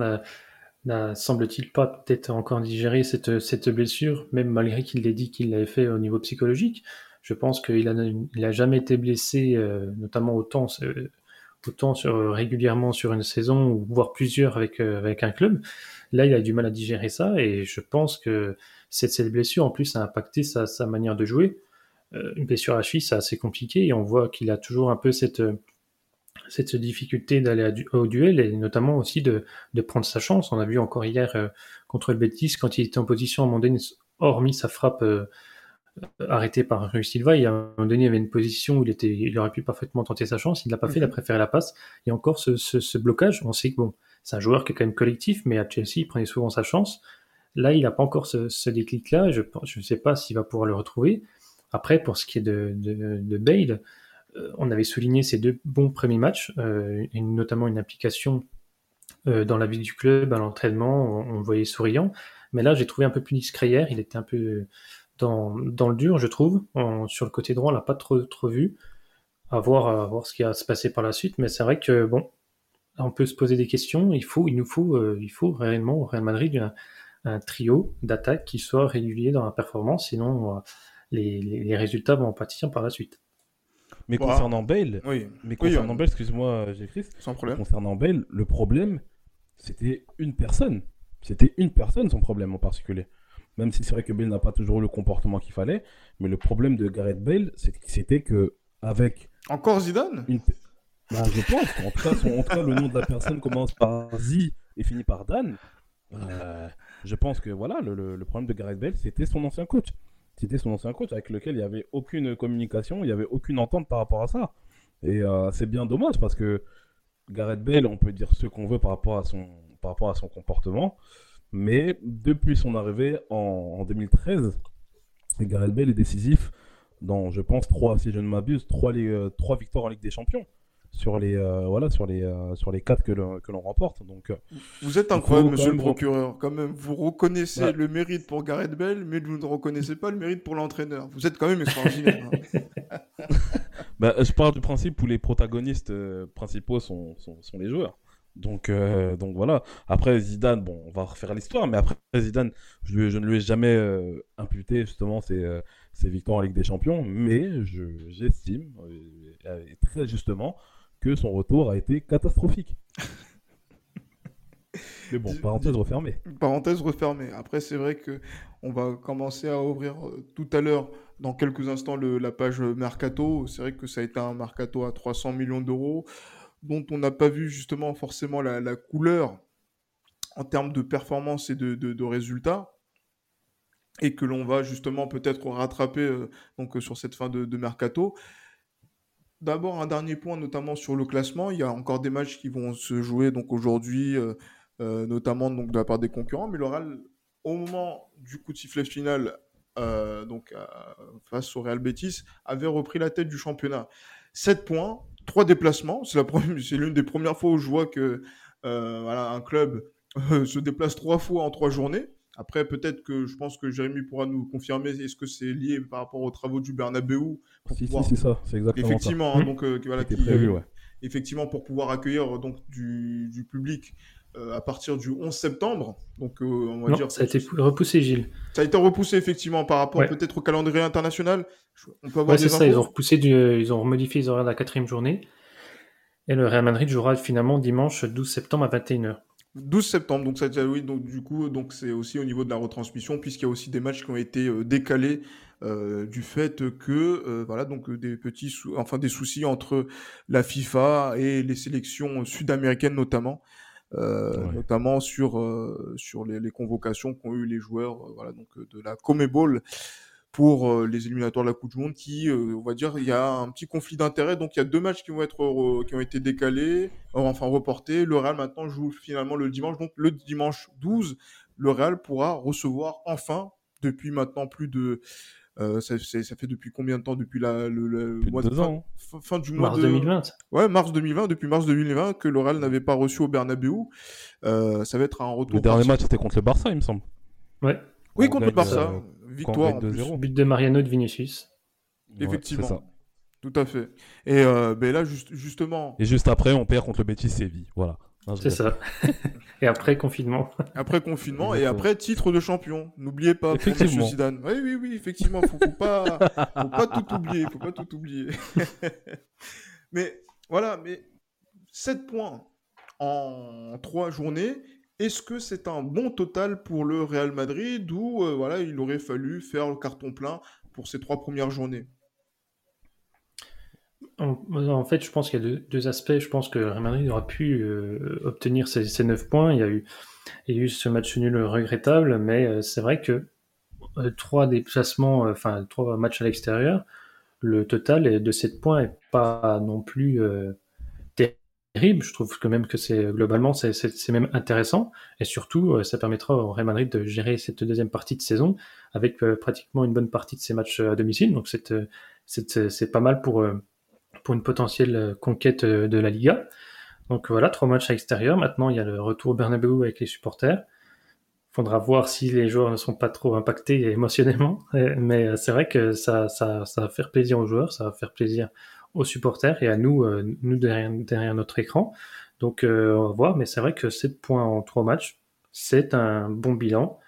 n'a, semble-t-il, pas peut-être encore digéré cette, cette blessure, même malgré qu'il l'ait dit qu'il l'avait fait au niveau psychologique. Je pense qu'il n'a il a jamais été blessé, notamment autant autant sur, régulièrement sur une saison voire plusieurs avec, avec un club. Là, il a du mal à digérer ça et je pense que cette, cette blessure en plus a impacté sa, sa manière de jouer. une blessure à cheville, c'est assez compliqué et on voit qu'il a toujours un peu cette cette difficulté d'aller au duel et notamment aussi de, de, prendre sa chance. On a vu encore hier euh, contre le Betis quand il était en position à donné, hormis sa frappe euh, arrêtée par Rui Silva, il y a un moment donné il y avait une position où il, était, il aurait pu parfaitement tenter sa chance, il ne l'a pas fait, il a mhm. préféré la passe. Il y a encore ce, ce, ce, blocage. On sait que bon, c'est un joueur qui est quand même collectif, mais à Chelsea, il prenait souvent sa chance. Là, il n'a pas encore ce, ce déclic-là. Je ne sais pas s'il va pouvoir le retrouver. Après, pour ce qui est de, de, de Bale, euh, on avait souligné ces deux bons premiers matchs, euh, et notamment une application euh, dans la vie du club, à l'entraînement, on, le voyait souriant. Mais là, j'ai trouvé un peu plus discret hier. Il était un peu dans, le dur, je trouve. sur le côté droit, on l'a pas trop, trop vu. À voir, voir ce qui va se passer par la suite. Mais c'est vrai que, bon, on peut se poser des questions. Il faut, il nous faut, il faut réellement au Real Madrid un, trio d'attaque qui soit régulier dans la performance. Sinon, les, les résultats vont en pâtir par la suite. Mais concernant Bale, mais concernant Bale, excuse-moi, j'écris. Sans problème. Concernant Bale, le problème, c'était une personne. C'était une personne son problème en particulier. Même si c'est vrai que Bale n'a pas toujours le comportement qu'il fallait, mais le problème de Gareth Bale, c'était que avec encore Zidane? Bah, je pense. En tout, cas, en tout cas, le nom de la personne commence par Z et finit par Dan. Euh, je pense que voilà, le, le problème de Gareth Bale, c'était son ancien coach. C'était son ancien coach avec lequel il n'y avait aucune communication, il n'y avait aucune entente par rapport à ça. Et euh, c'est bien dommage parce que Gareth Bale, on peut dire ce qu'on veut par rapport à son, par rapport à son comportement, mais depuis son arrivée en, 2013, Gareth Bale est décisif dans, je pense, trois, si je ne m'abuse, trois, euh, trois victoires en Ligue des Champions sur les euh, voilà sur les euh, sur les quatre que l'on remporte. Donc vous êtes incroyable monsieur le procureur. Quand même vous reconnaissez le mérite pour Gareth Bell mais vous ne reconnaissez pas le mérite pour l'entraîneur. Vous êtes quand même extraordinaire hein. bah, je parle du principe où les protagonistes principaux sont, sont, sont, les joueurs donc donc voilà après Zidane bon on va refaire l'histoire mais après Zidane je, je, ne lui ai jamais imputé justement ses, ses victoires en Ligue des Champions mais j'estime très justement que son retour a été catastrophique. Mais bon, parenthèse refermée. Parenthèse refermée. Après, c'est vrai que on va commencer à ouvrir euh, tout à l'heure, dans quelques instants, la page Mercato. C'est vrai que ça a été un Mercato à 300 millions d'euros, dont on n'a pas vu justement forcément la, couleur en termes de performance et de, résultats. Et que l'on va justement peut-être rattraper euh, donc, sur cette fin de, Mercato. D'abord, un dernier point, notamment sur le classement. Il y a encore des matchs qui vont se jouer donc aujourd'hui, euh, euh, notamment donc, de la part des concurrents. Mais l'Oral, au moment du coup de sifflet final, euh, donc face au Real Betis, avait repris la tête du championnat. 7 points, 3 déplacements. C'est l'une des premières fois où je vois que voilà, un club se déplace trois fois en trois journées. Après, peut-être que je pense que Jérémy pourra nous confirmer est-ce que c'est lié par rapport aux travaux du Bernabeu Si, si, c'est ça, c'est exactement effectivement, ça. Hein, donc, euh, voilà, qui, prévu, ouais. Effectivement, pour pouvoir accueillir donc, du, du public euh, à partir du 11 septembre. Donc, euh, on va non, dire. Ça a été repoussé, Gilles. Ça a été repoussé, effectivement, par rapport peut-être au calendrier international. On peut avoir ouais, c'est ça, ils ont repoussé, du... ils ont modifié les horaires de la quatrième journée. Et le Real Madrid jouera finalement dimanche 12 septembre à 21h. 12 septembre, donc ça, oui, donc du coup, donc c'est aussi au niveau de la retransmission, puisqu'il y a aussi des matchs qui ont été euh, décalés euh, du fait que euh, voilà donc des petits, enfin des soucis entre la FIFA et les sélections sud-américaines notamment, notamment sur sur les, les convocations qu'ont eu les joueurs, voilà donc de la Comebol pour euh, les éliminatoires de la Coupe du Monde qui, euh, on va dire, il y a un petit conflit d'intérêts. Donc il y a deux matchs qui vont être qui ont été décalés, euh, enfin reportés. Le Real maintenant joue finalement le dimanche. Donc le dimanche 12, le Real pourra recevoir enfin, depuis maintenant plus de ça, ça, fait depuis combien de temps Depuis la, le, mois de fin, fin, du mois mars 2020. Ouais, mars 2020. Depuis mars 2020 que le Real n'avait pas reçu au Bernabeu. ça va être un retour. Le dernier match c'était contre le Barça, il me semble. Ouais. Oui, contre le Barça victoire. De But de Mariano de Vinicius. Effectivement. Tout à fait. Et euh, ben là, juste, justement. Et juste après, on perd contre le Betis Séville. Voilà. C'est ça. et après, confinement. Après confinement et après, titre de champion. N'oubliez pas, effectivement. Zidane. Oui, oui, oui, effectivement. Faut, faut pas, faut pas tout oublier. Faut pas tout oublier. mais voilà, mais 7 points en 3 journées. Est-ce que c'est un bon total pour le Real Madrid ou euh, voilà, il aurait fallu faire le carton plein pour ces trois premières journées? En, fait, je pense qu'il y a deux, aspects. Je pense que Real Madrid aurait pu euh, obtenir ces, ces, 9 points. Il y, a eu, ce match nul regrettable, mais euh, c'est vrai que trois déplacements, enfin trois matchs à l'extérieur, le total de 7 points est pas non plus terrible. Je trouve que même que c'est globalement c'est même intéressant et surtout euh, ça permettra au Real Madrid de gérer cette deuxième partie de saison avec euh, pratiquement une bonne partie de ses matchs à domicile. Donc euh, c'est pas mal pour pour une potentielle conquête de la Liga. Donc voilà, trois matchs à l'extérieur. Maintenant, il y a le retour au Bernabeu avec les supporters. Faudra voir si les joueurs ne sont pas trop impactés émotionnellement. Mais c'est vrai que ça, ça, va faire plaisir aux joueurs, ça va faire plaisir aux supporters et à nous, euh, nous derrière, notre écran. Donc euh, on va voir, mais c'est vrai que 7 points en 3 matchs, c'est un bon bilan.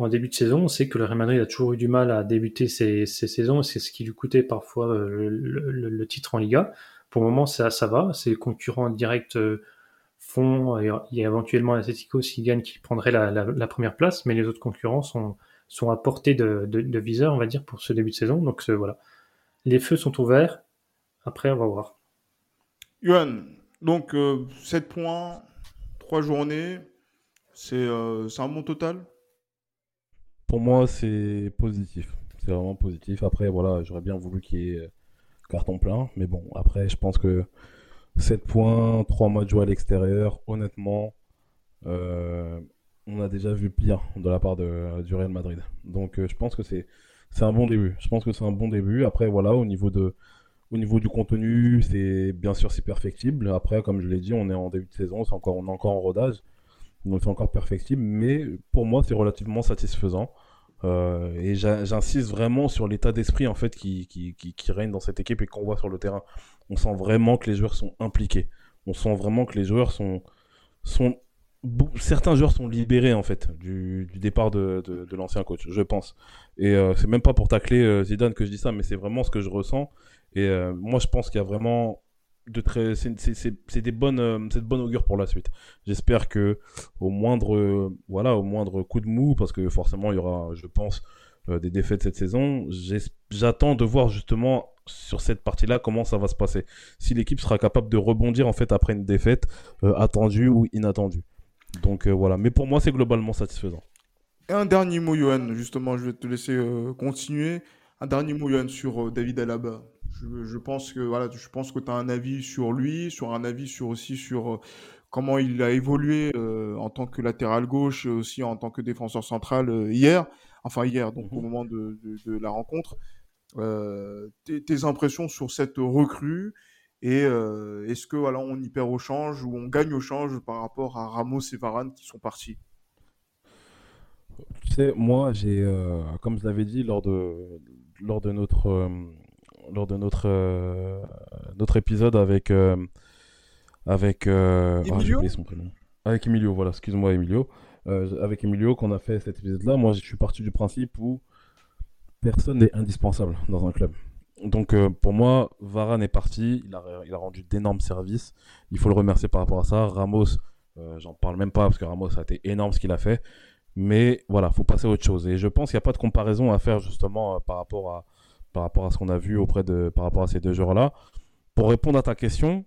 En début de saison, on sait que le Real Madrid a toujours eu du mal à débuter ses, saisons, c'est ce qui lui coûtait parfois euh, le, titre en Liga. Pour le moment, ça, va. Ses concurrents directs font, il y a éventuellement l'Atletico s'il gagne qui prendrait la, première place, mais les autres concurrents sont, à portée de, de, viseur, on va dire, pour ce début de saison. Donc voilà, les feux sont ouverts. Après, on va voir. Johan, donc 7 euh, points, 3 journées, euh, c'est un bon total? Pour moi, c'est positif. C'est vraiment positif. Après, voilà, j'aurais bien voulu qu'il y ait euh, carton plein. Mais bon, après, je pense que 7 points, 3 matchs joués à l'extérieur, honnêtement, on a déjà vu pire de la part de, du Real Madrid. Donc, je pense que c'est un bon début. Je pense que c'est un bon début. Après, voilà, au niveau de au niveau du contenu, c'est bien sûr c'est perfectible. Après, comme je l'ai dit, on est en début de saison, c'est encore, on est encore en rodage, donc c'est encore perfectible. Mais pour moi, c'est relativement satisfaisant. Euh, et j'insiste vraiment sur l'état d'esprit en fait qui, règne dans cette équipe et qu'on voit sur le terrain. On sent vraiment que les joueurs sont impliqués. On sent vraiment que les joueurs sont, sont certains joueurs sont libérés en fait du, départ de, de, l'ancien coach, je pense. Et euh, c'est même pas pour tacler euh, Zidane que je dis ça, mais c'est vraiment ce que je ressens. Et euh, moi, je pense qu'il y a vraiment c'est des bonnes, euh, c'est de bonne augure pour la suite. J'espère que au moindre, voilà, au moindre coup de mou, parce que forcément il y aura, je pense, euh, des défaites cette saison. J'attends de voir justement sur cette partie-là comment ça va se passer. Si l'équipe sera capable de rebondir en fait après une défaite attendue ou inattendue. Donc voilà. Mais pour moi, c'est globalement satisfaisant. Et un dernier mot, Johan. Justement, je vais te laisser continuer. Un dernier mot, Johan, sur David Alaba. Je, pense que voilà, je pense que tu as un avis sur lui, sur un avis sur aussi sur euh, comment il a évolué euh, en tant que latéral gauche et aussi en tant que défenseur central euh, hier, enfin hier, donc au mhm. moment de, la rencontre. tes, impressions sur cette recrue et est-ce que voilà, on y perd au change ou on gagne au change par rapport à Ramos et Varane qui sont partis? Tu sais, moi, j'ai, comme je l'avais dit lors de, lors de notre lors de notre, euh, notre épisode avec. Euh, avec. Euh, oh, son prénom. Avec Emilio, voilà, excuse-moi, Emilio. avec Emilio, qu'on a fait cet épisode-là, moi, je suis parti du principe où personne n'est indispensable dans un club. Donc pour moi, Varane est parti, il a, il a rendu d'énormes services. Il faut le remercier par rapport à ça. Ramos, j'en parle même pas parce que Ramos a été énorme ce qu'il a fait. Mais voilà, faut passer à autre chose. Et je pense qu'il n'y a pas de comparaison à faire justement par rapport à, par rapport à ce qu'on a vu auprès de, par rapport à ces deux joueurs-là. Pour répondre à ta question,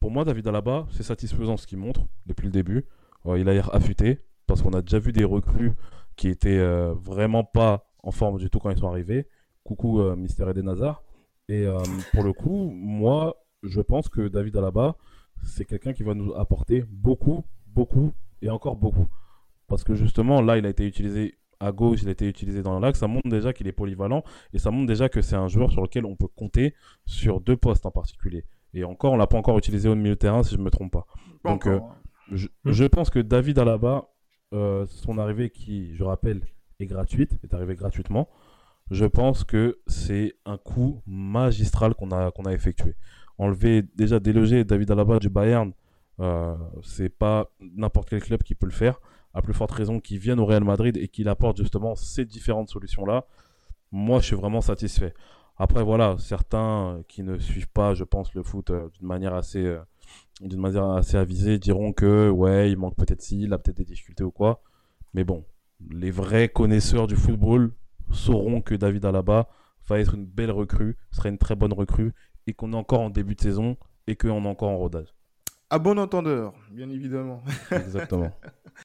pour moi, David Alaba, c'est satisfaisant ce qu'il montre depuis le début. Euh, il a l'air affûté parce qu'on a déjà vu des recrues qui étaient euh, vraiment pas en forme du tout quand ils sont arrivés. Coucou euh, Mister Eden Hazard. Et pour le coup, moi, je pense que David Alaba, c'est quelqu'un qui va nous apporter beaucoup, beaucoup et encore beaucoup. Parce que justement, là, il a été utilisé à gauche, il a été utilisé dans l'axe, ça montre déjà qu'il est polyvalent et ça montre déjà que c'est un joueur sur lequel on peut compter sur deux postes en particulier. Et encore, on l'a pas encore utilisé au milieu de terrain, si je me trompe pas. Donc, euh, hein. je, pense que David Alaba, euh, son arrivée qui, je rappelle, est gratuite, est arrivée gratuitement. Je pense que c'est un coup magistral qu'on a, qu'on a effectué. Enlever, déjà déloger David Alaba du Bayern, euh, c'est pas n'importe quel club qui peut le faire à plus forte raison qu'il vienne au Real Madrid et qu'il apporte justement ces différentes solutions-là, moi je suis vraiment satisfait. Après voilà, certains qui ne suivent pas, je pense, le foot euh, d'une manière assez, euh, d'une manière assez avisée, diront que ouais, il manque peut-être ci, il a peut-être des difficultés ou quoi. Mais bon, les vrais connaisseurs du football sauront que David Alaba va être une belle recrue, sera une très bonne recrue, et qu'on est encore en début de saison et qu'on est encore en rodage. À bon entendeur, bien évidemment. Exactement.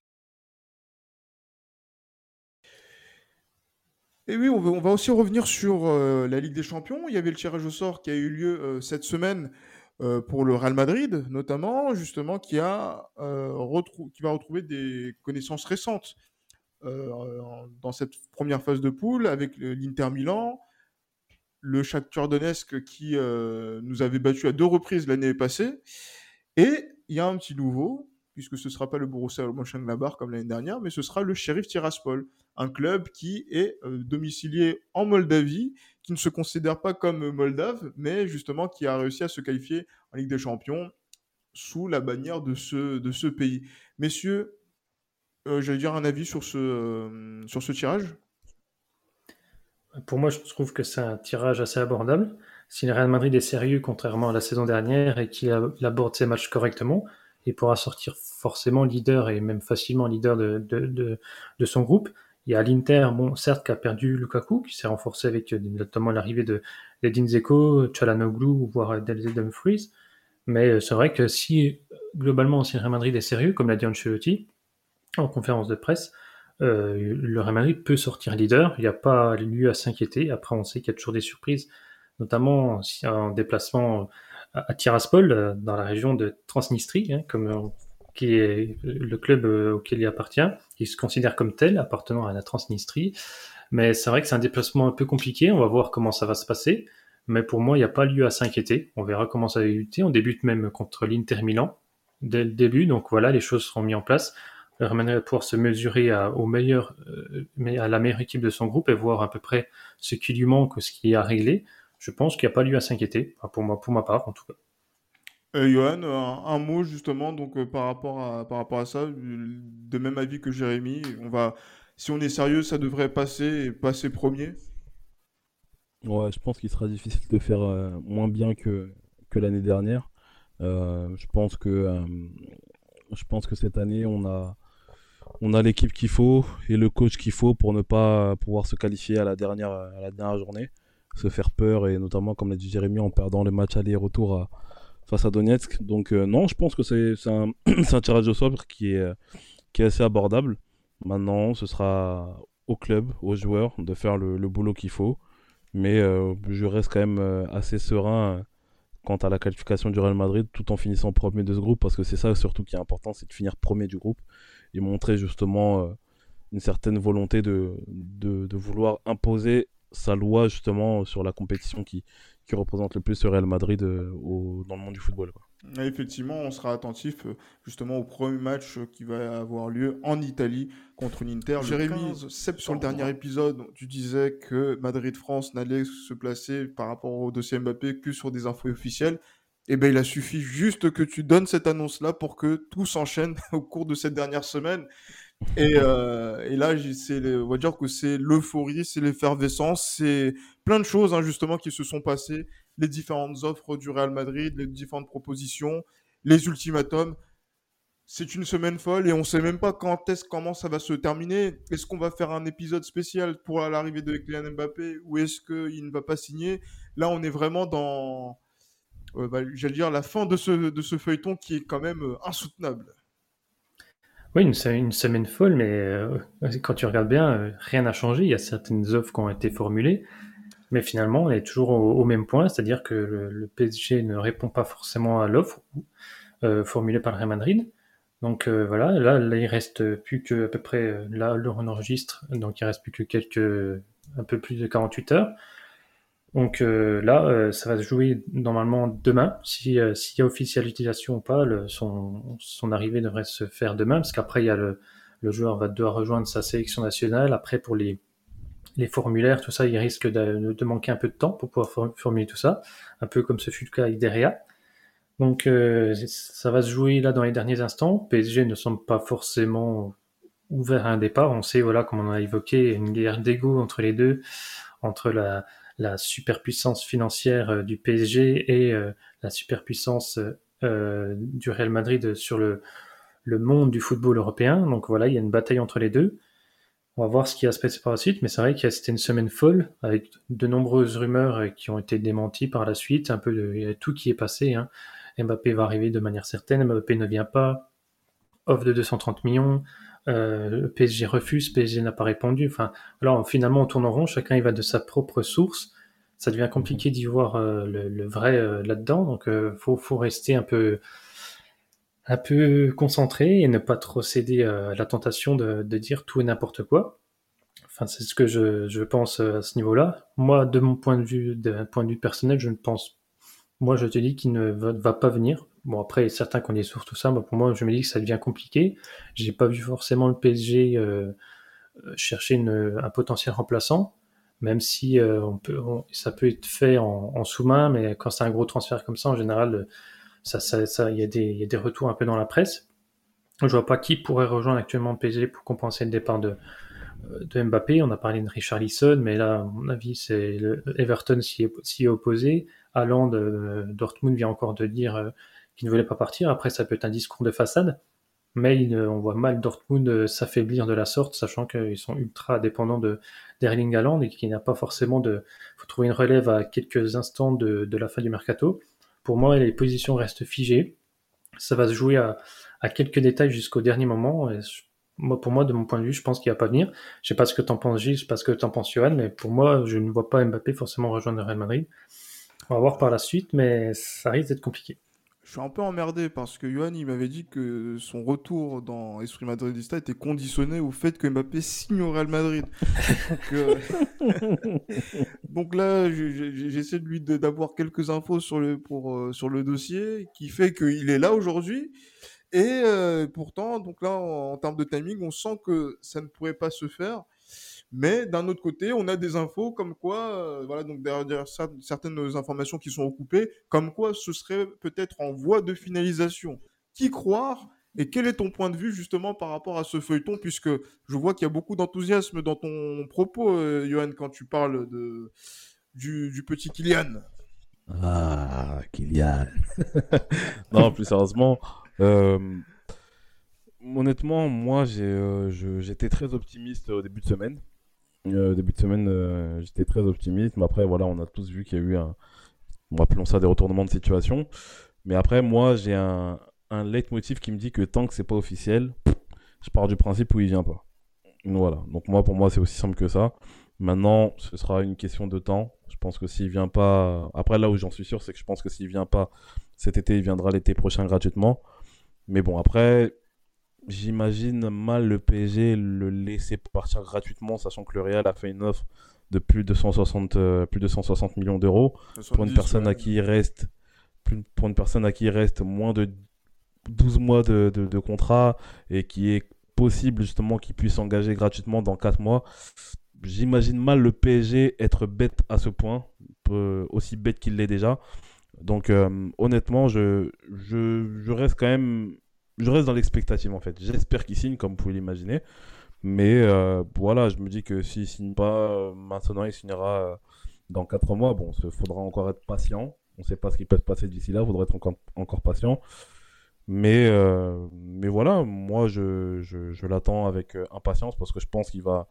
Et oui, on va, aussi revenir sur euh, la Ligue des Champions. Il y avait le tirage au sort qui a eu lieu euh, cette semaine euh, pour le Real Madrid, notamment, justement, qui, va retrouver des connaissances récentes dans cette première phase de poule avec l'Inter Milan, le Shakhtar Donetsk qui nous avait battu à deux reprises l'année passée. Et il y a un petit nouveau, puisque ce ne sera pas le Borussia Mönchengladbach comme l'année dernière, mais ce sera le Sheriff Tiraspol, un club qui est euh, domicilié en Moldavie, qui ne se considère pas comme moldave, mais justement qui a réussi à se qualifier en Ligue des Champions sous la bannière de ce, pays. Messieurs, euh, j'allais dire un avis sur ce, euh, sur ce tirage? Pour moi, je trouve que c'est un tirage assez abordable. Si le Real Madrid est sérieux, contrairement à la saison dernière, et qu'il aborde ses matchs correctement, il pourra sortir forcément leader et même facilement leader de, de, de, son groupe. Il y a l'Inter, bon, certes, qui a perdu Lukaku, qui s'est renforcé avec euh, notamment l'arrivée de Ledin Zeko, Chalanoglu, voire Delze Dumfries. Mais euh, c'est vrai que si, globalement, si le Real Madrid est sérieux, comme l'a dit Ancelotti en conférence de presse, euh, le Real Madrid peut sortir leader. Il n'y a pas lieu à s'inquiéter. Après, on sait qu'il y a toujours des surprises, notamment en déplacement à Tiraspol, euh, dans la région de Transnistrie, hein, comme, euh, qui est le club euh, auquel il appartient, qui se considère comme tel, appartenant à la Transnistrie. Mais c'est vrai que c'est un déplacement un peu compliqué, on va voir comment ça va se passer. Mais pour moi, il n'y a pas lieu à s'inquiéter. On verra comment ça va débuter. On débute même contre l'Inter Milan dès le début. Donc voilà, les choses seront mises en place. Le va pouvoir se mesurer à, au meilleur, à la meilleure équipe de son groupe et voir à peu près ce qui lui manque, ce qui est à régler je pense qu'il n'y a pas lieu à s'inquiéter, pour, moi, pour ma part en tout cas. Euh, Johan, un, mot justement donc euh, par rapport à par rapport à ça, de même avis que Jérémy, on va si on est sérieux, ça devrait passer et passer premier. Ouais, je pense qu'il sera difficile de faire euh, moins bien que, que l'année dernière. je pense que je pense que cette année on a on a l'équipe qu'il faut et le coach qu'il faut pour ne pas pouvoir se qualifier à la dernière à la dernière journée se faire peur et notamment comme l'a dit Jérémy en perdant le match aller-retour face à Donetsk. Donc euh, non, je pense que c'est un, un, tirage au sort qui est, qui est assez abordable. Maintenant, ce sera au club, aux joueurs de faire le, boulot qu'il faut. Mais euh, je reste quand même euh, assez serein quant à la qualification du Real Madrid tout en finissant premier de ce groupe parce que c'est ça surtout qui est important, c'est de finir premier du groupe et montrer justement une certaine volonté de, de, vouloir imposer sa loi justement sur la compétition qui, qui représente le plus le Real Madrid euh, au, dans le monde du football. effectivement, on sera attentif euh, justement au premier match euh, qui va avoir lieu en Italie contre l'Inter. Jérémy, sur le dernier épisode, tu disais que Madrid-France n'allait se placer par rapport au dossier Mbappé que sur des infos officielles. Eh bien, il a suffi juste que tu donnes cette annonce-là pour que tout s'enchaîne au cours de cette dernière semaine. Et, euh, et là, on va dire que c'est l'euphorie, c'est l'effervescence, c'est plein de choses hein, justement qui se sont passées, les différentes offres du Real Madrid, les différentes propositions, les ultimatums. C'est une semaine folle et on ne sait même pas quand est-ce, comment ça va se terminer. Est-ce qu'on va faire un épisode spécial pour l'arrivée de Kylian Mbappé ou est-ce qu'il ne va pas signer? Là, on est vraiment dans, euh, bah, j'allais dire, la fin de ce, de ce feuilleton qui est quand même euh, insoutenable. Oui, une, une semaine folle, mais euh, quand tu regardes bien, euh, rien n'a changé. Il y a certaines offres qui ont été formulées, mais finalement, on est toujours au, même point, c'est-à-dire que le, PSG ne répond pas forcément à l'offre euh, formulée par le Real Madrid. Donc voilà, là, là, il reste plus que à peu près là, on enregistre, donc il reste plus que quelques, un peu plus de 48 heures. Donc euh, là, euh, ça va se jouer normalement demain. Euh, s'il y a officialisation ou pas, son, arrivée devrait se faire demain, parce qu'après il y a le, le joueur va devoir rejoindre sa sélection nationale. Après pour les les formulaires, tout ça, il risque de, de manquer un peu de temps pour pouvoir formuler tout ça, un peu comme ce fut le cas avec Deria. Donc ça va se jouer là dans les derniers instants. PSG ne semble pas forcément ouvert à un départ. On sait, voilà, comme on a évoqué, une guerre d'ego entre les deux, entre la, la superpuissance financière euh, du PSG et euh, la superpuissance euh, du Real Madrid sur le, le monde du football européen. Donc voilà, il y a une bataille entre les deux. On va voir ce qui va se passer par la suite, mais c'est vrai que c'était une semaine folle avec de nombreuses rumeurs qui ont été démenties par la suite. Un peu de, tout qui est passé. Hein. Mbappé va arriver de manière certaine, Mbappé ne vient pas. Offre de 230 millions. Euh, PSG refuse, PSG n'a pas répondu. Enfin, voilà, finalement, on tourne en rond. Chacun il va de sa propre source. Ça devient compliqué d'y voir euh, le, vrai euh, là-dedans. Donc, faut, faut rester un peu un peu concentré et ne pas trop céder à la tentation de, dire tout et n'importe quoi. Enfin, c'est ce que je, pense à ce niveau-là. Moi, de mon point de vue, d'un point de vue personnel, je ne pense. Moi, je te dis qu'il ne va, pas venir. Bon, après, certains qu'on est sur tout ça, pour moi, je me dis que ça devient compliqué. J'ai pas vu forcément le PSG euh, chercher un potentiel remplaçant, même si euh, ça peut être fait en, sous-main, mais quand c'est un gros transfert comme ça, en général, ça, ça, ça, y, a des, retours un peu dans la presse. Je vois pas qui pourrait rejoindre actuellement le PSG pour compenser le départ de, euh, Mbappé. On a parlé de Richard Lisson, mais là, à mon avis, c'est Everton s'y est, opposé. Haaland, euh, Dortmund vient encore de dire euh, qu'il ne voulait pas partir. Après, ça peut être un discours de façade, mais on voit mal Dortmund s'affaiblir de la sorte, sachant qu'ils sont ultra dépendants de d'Erling Haaland et qu'il n'y a pas forcément de. faut trouver une relève à quelques instants de, la fin du mercato. Pour moi, les positions restent figées. Ça va se jouer à, quelques détails jusqu'au dernier moment. moi, pour moi, de mon point de vue, je pense qu'il va pas venir. Je sais pas ce que tu en penses, Gilles, je sais pas ce que tu en penses, Johan, mais pour moi, je ne vois pas Mbappé forcément rejoindre le Real Madrid. On va voir par la suite, mais ça risque d'être compliqué je suis un peu emmerdé parce que Johan, il m'avait dit que son retour dans Esprit Madridista était conditionné au fait que Mbappé signe au Real Madrid. Donc, euh, là, j'essaie de lui d'avoir quelques infos sur le, pour, euh, sur le dossier qui fait qu'il est là aujourd'hui. Et euh, pourtant, donc là, en, en, termes de timing, on sent que ça ne pourrait pas se faire. Mais d'un autre côté, on a des infos comme quoi, euh, voilà, donc derrière, certaines informations qui sont recoupées, comme quoi ce serait peut-être en voie de finalisation. Qui croire et quel est ton point de vue justement par rapport à ce feuilleton Puisque je vois qu'il y a beaucoup d'enthousiasme dans ton propos, euh, Johan, quand tu parles de, du, petit Kylian. Ah, Kylian. non, plus sérieusement, euh, honnêtement, moi, j'étais très optimiste au début de semaine. Euh, début de semaine, euh, j'étais très optimiste. Mais après, voilà, on a tous vu qu'il y a eu un. Appelons ça des retournements de situation. Mais après, moi, j'ai un, un leitmotiv qui me dit que tant que c'est pas officiel, je pars du principe où il vient pas. Voilà. Donc, moi, pour moi, c'est aussi simple que ça. Maintenant, ce sera une question de temps. Je pense que s'il vient pas. Après, là où j'en suis sûr, c'est que je pense que s'il vient pas cet été, il viendra l'été prochain gratuitement. Mais bon, après, j'imagine mal le PSG le laisser partir gratuitement, sachant que le Real a fait une offre de plus de 160, euh, plus de 160 millions d'euros pour une personne à qui il reste pour une personne à qui il reste moins de 12 mois de, de, contrat et qui est possible justement qu'il puisse s'engager gratuitement dans 4 mois. J'imagine mal le PSG être bête à ce point, aussi bête qu'il l'est déjà. Donc euh, honnêtement, je, je, je, reste quand même je reste dans l'expectative en fait. J'espère qu'il signe, comme vous pouvez l'imaginer. Mais euh, voilà, je me dis que s'il signe pas euh, maintenant, il signera euh, dans 4 mois. Bon, il faudra encore être patient. On ne sait pas ce qui peut se passer d'ici là. Il faudra être encore, patient. Mais, voilà, moi, je, l'attends avec impatience parce que je pense qu'il va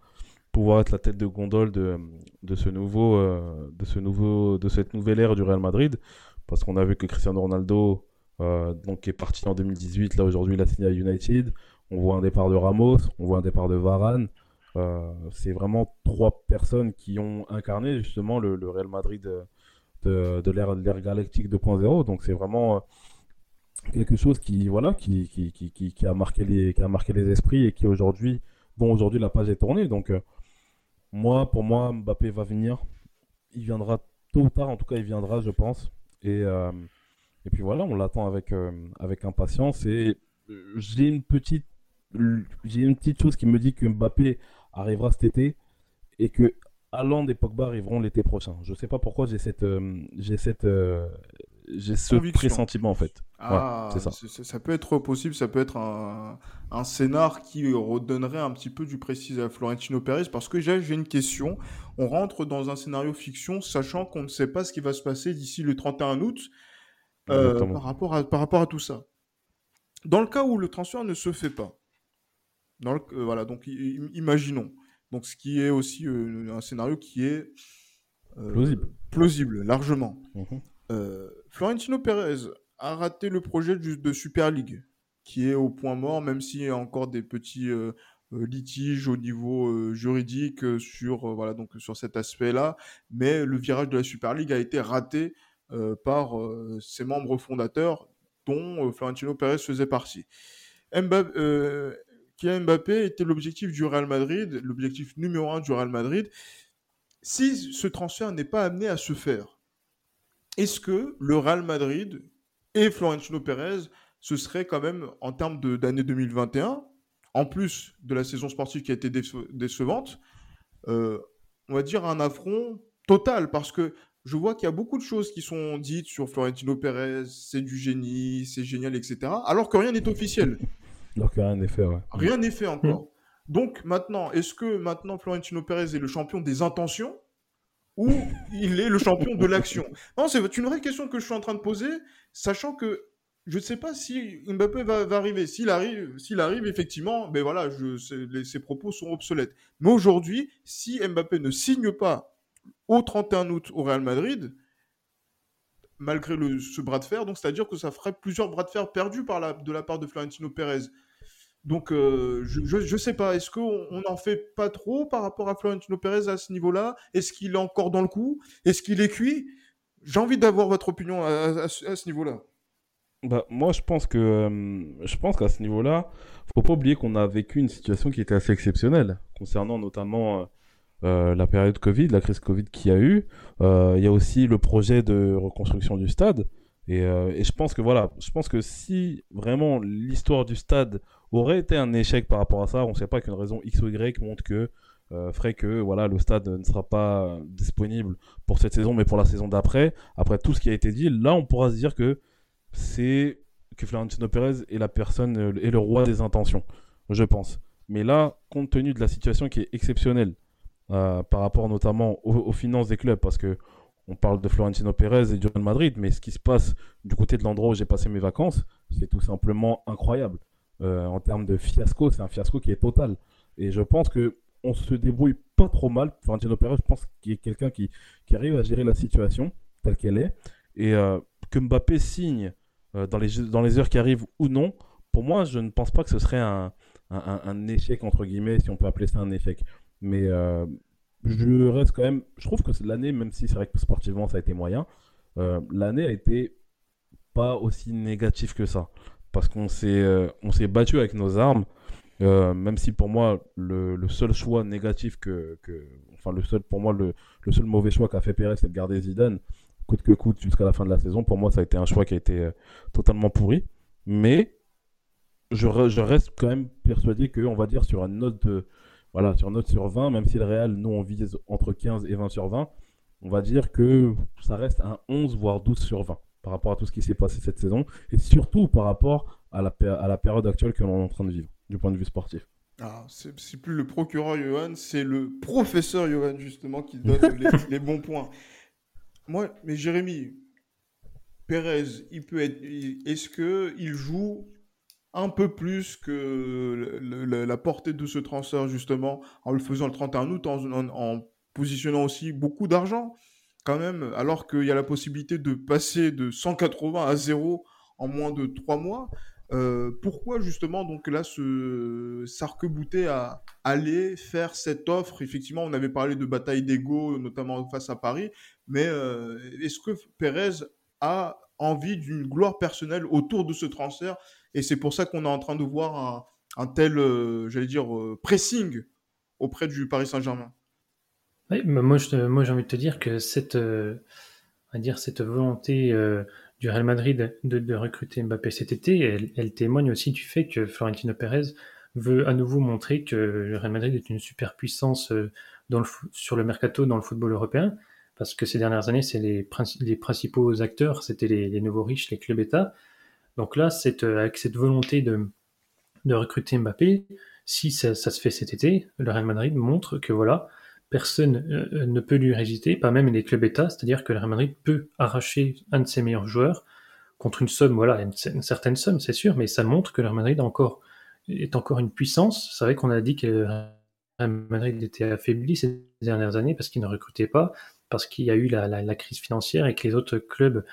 pouvoir être la tête de gondole de, ce nouveau, de, ce nouveau, de cette nouvelle ère du Real Madrid. Parce qu'on a vu que Cristiano Ronaldo donc qui est parti en 2018. Là aujourd'hui, il a signé à United. On voit un départ de Ramos, on voit un départ de Varane. Euh, c'est vraiment trois personnes qui ont incarné justement le, Real Madrid de, de l'ère galactique 2.0. Donc c'est vraiment euh, quelque chose qui voilà qui, qui, qui, qui, a marqué les qui a marqué les esprits et qui aujourd'hui bon aujourd'hui la page est tournée. Donc moi pour moi Mbappé va venir. Il viendra tôt ou tard en tout cas il viendra je pense et et puis voilà, on l'attend avec, euh, avec impatience. Et euh, j'ai une petite j'ai une petite chose qui me dit que Mbappé arrivera cet été et que Haaland et Pogba arriveront l'été prochain. Je sais pas pourquoi j'ai cette euh, j'ai cette j'ai ce pressentiment en fait. Ah, c'est ça. ça peut être possible, ça peut être un, un scénar qui redonnerait un petit peu du précis à Florentino Pérez parce que j'ai une question. On rentre dans un scénario fiction sachant qu'on ne sait pas ce qui va se passer d'ici le 31 août par, rapport à, par rapport à tout ça. Dans le cas où le transfert ne se fait pas, dans le, voilà, donc imaginons, donc ce qui est aussi un scénario qui est plausible. plausible, largement. Mhm. Florentino Pérez a raté le projet de Super League, qui est au point mort, même s'il y a encore des petits euh, litige au niveau euh, juridique euh, sur, voilà, donc sur cet aspect-là. Mais le virage de la Super League a été raté par ses membres fondateurs, dont Florentino Pérez faisait partie. Mbappé, Mbappé était l'objectif du Real Madrid, l'objectif numéro un du Real Madrid. Si ce transfert n'est pas amené à se faire, est-ce que le Real Madrid et Florentino Pérez, ce serait quand même, en termes d'année 2021, en plus de la saison sportive qui a été décevante, euh, on va dire un affront total parce que je vois qu'il y a beaucoup de choses qui sont dites sur Florentino Pérez, c'est du génie, c'est génial, etc. Alors que rien n'est officiel. Alors que rien n'est fait, ouais. Rien n'est fait encore. Mm. Donc maintenant, est-ce que maintenant Florentino Pérez est le champion des intentions ou il est le champion de l'action? Non, c'est une vraie question que je suis en train de poser, sachant que je ne sais pas si Mbappé va, arriver. S'il arrive, s'il arrive, effectivement, ben voilà, je, ses propos sont obsolètes. Mais aujourd'hui, si Mbappé ne signe pas au 31 août au Real Madrid, malgré ce bras de fer, donc c'est-à-dire que ça ferait plusieurs bras de fer perdus par de la part de Florentino Pérez. Donc, euh, je ne sais pas, est-ce qu'on n'en fait pas trop par rapport à Florentino Pérez à ce niveau-là? Est-ce qu'il est encore dans le coup? Est-ce qu'il est cuit? J'ai envie d'avoir votre opinion à ce niveau-là. Bah, moi, je pense que euh, je pense qu'à ce niveau-là, faut pas oublier qu'on a vécu une situation qui était assez exceptionnelle concernant notamment euh, euh, la période Covid, la crise Covid qu'il y a eu. Il y a aussi le projet de reconstruction du stade. Et, et, je pense que voilà, je pense que si vraiment l'histoire du stade aurait été un échec par rapport à ça, on ne sait pas qu'une raison X ou Y montre que ferait que voilà le stade ne sera pas disponible pour cette saison, mais pour la saison d'après. Après tout ce qui a été dit, là on pourra se dire que c'est que Florentino Pérez est la personne euh, et le roi des intentions, je pense. Mais là, compte tenu de la situation qui est exceptionnelle euh, par rapport notamment aux, finances des clubs, parce que on parle de Florentino Pérez et du Real Madrid, mais ce qui se passe du côté de l'endroit où j'ai passé mes vacances, c'est tout simplement incroyable. Euh, en termes de fiasco, c'est un fiasco qui est total. Et je pense que on se débrouille pas trop mal. Florentino Pérez, je pense qu'il est quelqu'un qui, arrive à gérer la situation telle qu'elle est. Et que Mbappé signe euh, dans, les, dans les heures qui arrivent ou non, pour moi, je ne pense pas que ce serait un, un, échec, entre guillemets, si on peut appeler ça un échec. Mais euh, je reste quand même. Je trouve que l'année, même si c'est vrai que sportivement ça a été moyen, euh, l'année a été pas aussi négative que ça. Parce qu'on s'est s'est battu avec nos armes. même si pour moi, le, le seul choix négatif que, Enfin, le seul, pour moi, le, le seul mauvais choix qu'a fait Pérez, c'est de garder Zidane coûte que coûte jusqu'à la fin de la saison. Pour moi, ça a été un choix qui a été euh, totalement pourri. Mais je, reste quand même persuadé qu'on va dire sur une note voilà, sur note sur 20, même si le Real, nous, on vise entre 15 et 20 sur 20, on va dire que ça reste un 11, voire 12 sur 20 par rapport à tout ce qui s'est passé cette saison et surtout par rapport à la, à la période actuelle que l'on est en train de vivre du point de vue sportif. Ah, c'est plus le procureur Johan, c'est le professeur Johan justement qui donne les, bons points. Moi, mais Jérémy, Pérez, il peut être. Est-ce que il joue un peu plus que la portée de ce transfert, justement, en le faisant le 31 août, en, positionnant aussi beaucoup d'argent, quand même, alors qu'il y a la possibilité de passer de 180 à 0 en moins de 3 mois. Euh, pourquoi justement donc là se s'arc-bouter à aller faire cette offre? Effectivement, on avait parlé de bataille d'ego, notamment face à Paris, mais euh, est-ce que Pérez a envie d'une gloire personnelle autour de ce transfert Et c'est pour ça qu'on est en train de voir un, tel, euh, j'allais dire, pressing auprès du Paris Saint-Germain. Moi, j'ai envie de te dire que cette, dire, cette volonté du Real Madrid de, recruter Mbappé cet été, elle, témoigne aussi du fait que Florentino Pérez veut à nouveau montrer que le Real Madrid est une superpuissance euh, dans sur le mercato dans le football européen, parce que ces dernières années, c'est les, les, principaux acteurs, c'était les, nouveaux riches, les clubs États. Donc là, euh, avec cette volonté de, recruter Mbappé, si ça, se fait cet été, le Real Madrid montre que voilà, personne euh, ne peut lui résister, pas même les clubs États, c'est-à-dire que le Real Madrid peut arracher un de ses meilleurs joueurs contre une somme, voilà, une, certaine somme, c'est sûr, mais ça montre que le Real Madrid est encore une puissance. C'est vrai qu'on a dit que le Real Madrid était affaibli ces dernières années parce qu'il ne recrutait pas, parce qu'il y a eu la, crise financière et que les autres clubs,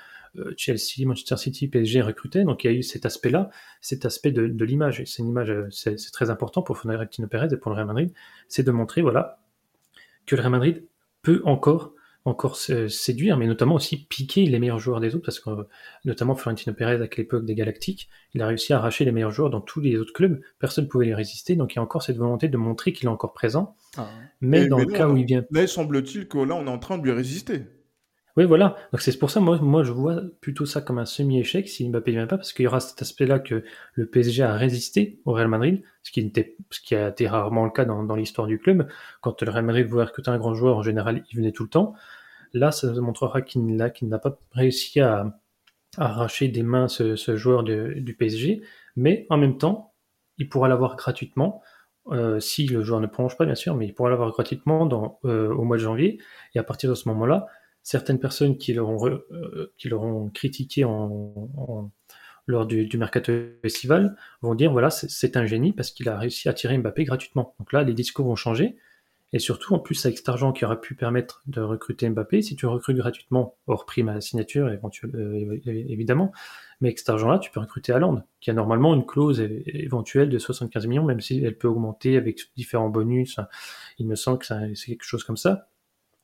Chelsea, Manchester City, PSG, recrutaient. Donc il y a eu cet aspect-là, cet aspect de, de l'image. C'est une image, euh, c'est très important pour Florentino Pérez et pour le Real Madrid, c'est de montrer, voilà, que le Real Madrid peut encore encore séduire, mais notamment aussi piquer les meilleurs joueurs des autres, parce que notamment Florentino Pérez, à l'époque des Galactiques, il a réussi à arracher les meilleurs joueurs dans tous les autres clubs, personne ne pouvait les résister, donc il y a encore cette volonté de montrer qu'il est encore présent, ah. mais et dans mais le cas où il vient... Là, semble-t-il que là, on est en train de lui résister. Oui, voilà. Donc c'est pour ça, moi, moi, je vois plutôt ça comme un semi-échec si Mbappé ne vient pas, parce qu'il y aura cet aspect-là que le PSG a résisté au Real Madrid, ce qui, était, ce a été rarement le cas dans, l'histoire du club. Quand le Real Madrid voulait recruter un grand joueur, en général, il venait tout le temps. Là, ça montrera qu'il n'a pas réussi à, arracher des mains ce, joueur du PSG, mais en même temps, il pourra l'avoir gratuitement. Euh, si le joueur ne prolonge pas, bien sûr, mais il pourra l'avoir gratuitement dans, euh, au mois de janvier. Et à partir de ce moment-là, certaines personnes qui l'auront, euh, critiqué lors du, mercato festival vont dire voilà, c'est un génie parce qu'il a réussi à tirer Mbappé gratuitement. Donc là, les discours vont changer. Et surtout, en plus, avec cet argent qui aurait pu permettre de recruter Mbappé, si tu recrutes gratuitement, hors prime à la signature, euh, évidemment, mais avec cet argent-là, tu peux recruter Haaland, qui a normalement une clause éventuelle de 75 millions, même si elle peut augmenter avec différents bonus. Il me semble que c'est quelque chose comme ça.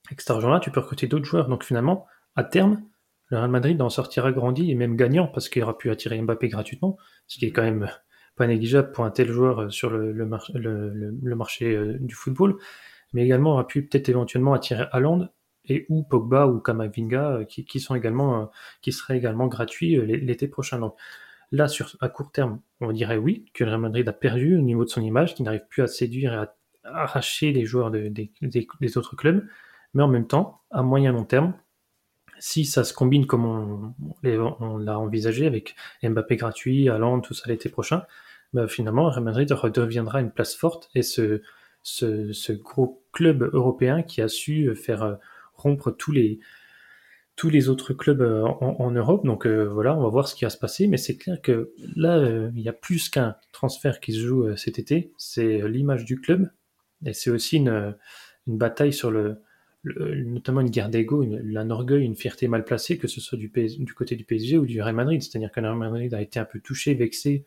Avec cet argent-là, tu peux recruter d'autres joueurs. Donc finalement, à terme, le Real Madrid en sortira grandi et même gagnant, parce qu'il aura pu attirer Mbappé gratuitement, ce qui est quand même pas négligeable pour un tel joueur sur le, marché euh, du football mais également aura pu peut-être éventuellement attirer Haaland et ou Pogba ou Kamavinga euh, qui, sont également euh, qui seraient également gratuits euh, l'été prochain. Donc là, sur à court terme, on dirait oui que le Real Madrid a perdu au niveau de son image, qu'il n'arrive plus à séduire et à arracher les joueurs de, des, des, autres clubs, mais en même temps, à moyen long terme, si ça se combine comme on, l'a envisagé avec Mbappé gratuit, Haaland, tout ça l'été prochain, bah finalement, Real Madrid redeviendra une place forte et ce, ce, gros club européen qui a su faire euh, rompre tous les, tous les autres clubs euh, en, Europe. Donc euh, voilà, on va voir ce qui va se passer. Mais c'est clair que là, il y a plus qu'un transfert qui se joue cet été. C'est l'image du club. Et c'est aussi une, une bataille sur le, le notamment une guerre d'ego, un orgueil, une fierté mal placée, que ce soit du, PS, du côté du PSG ou du Real Madrid. C'est-à-dire que le Real Madrid a été un peu touché, vexé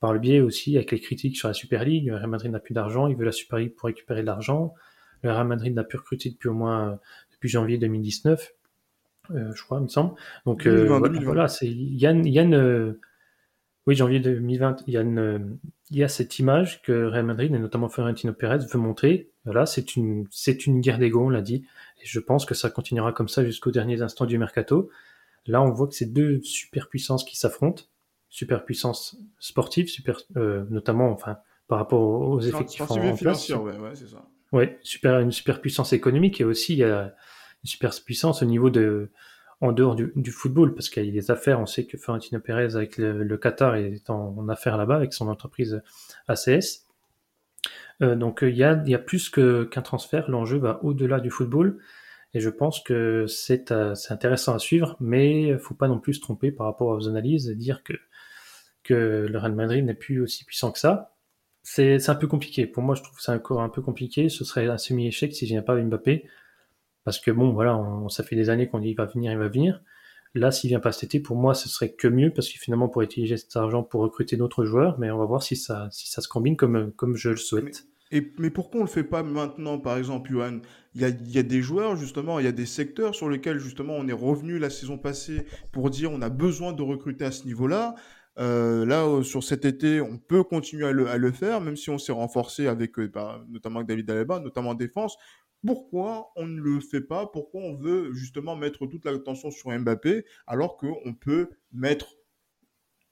par le biais aussi avec les critiques sur la Super League. Le Real Madrid n'a plus d'argent, il veut la Super League pour récupérer de l'argent. Le Real Madrid n'a plus recruté depuis au moins depuis janvier 2019, euh, je crois, il me semble. Donc 2020, euh, voilà, 2020. voilà c'est Yann, Yann euh, oui janvier 2020, il y a une, il y a cette image que Real Madrid et notamment Florentino Pérez veut montrer. Voilà, c'est une c'est une guerre d'ego, on l'a dit, et je pense que ça continuera comme ça jusqu'aux derniers instants du mercato. Là, on voit que c'est deux superpuissances qui s'affrontent superpuissance sportive, super, euh, notamment enfin, par rapport aux effectifs en, en place. Ouais, ouais, c'est ça. Ouais, super, une superpuissance économique et aussi il y a une superpuissance au niveau de en dehors du, du football parce qu'il y a des affaires. On sait que Florentino Pérez avec le, le Qatar est en, en affaires là-bas avec son entreprise ACS. Euh, donc il y a, il y a plus qu'un transfert. L'enjeu va au-delà du football. Et je pense que c'est euh, intéressant à suivre, mais il faut pas non plus se tromper par rapport aux analyses et dire que le Real Madrid n'est plus aussi puissant que ça. C'est un peu compliqué. Pour moi, je trouve ça encore un peu compliqué. Ce serait un semi-échec si je viens pas Mbappé. Parce que bon, voilà, ça fait des années qu'on dit il va venir, il va venir. Là, s'il vient pas cet été, pour moi, ce serait que mieux parce que finalement, pour utiliser cet argent pour recruter d'autres joueurs, mais on va voir si ça, se combine comme, je le souhaite. Mais, pourquoi on le fait pas maintenant, par exemple, Johan? Il y, a, des joueurs, justement, il y a des secteurs sur lesquels, justement, on est revenu la saison passée pour dire on a besoin de recruter à ce niveau-là. Euh, là, sur cet été, on peut continuer à le, faire, même si on s'est renforcé avec, euh, notamment avec David Alaba, notamment en défense. Pourquoi on ne le fait pas? Pourquoi on veut justement mettre toute l'attention sur Mbappé alors qu'on peut mettre,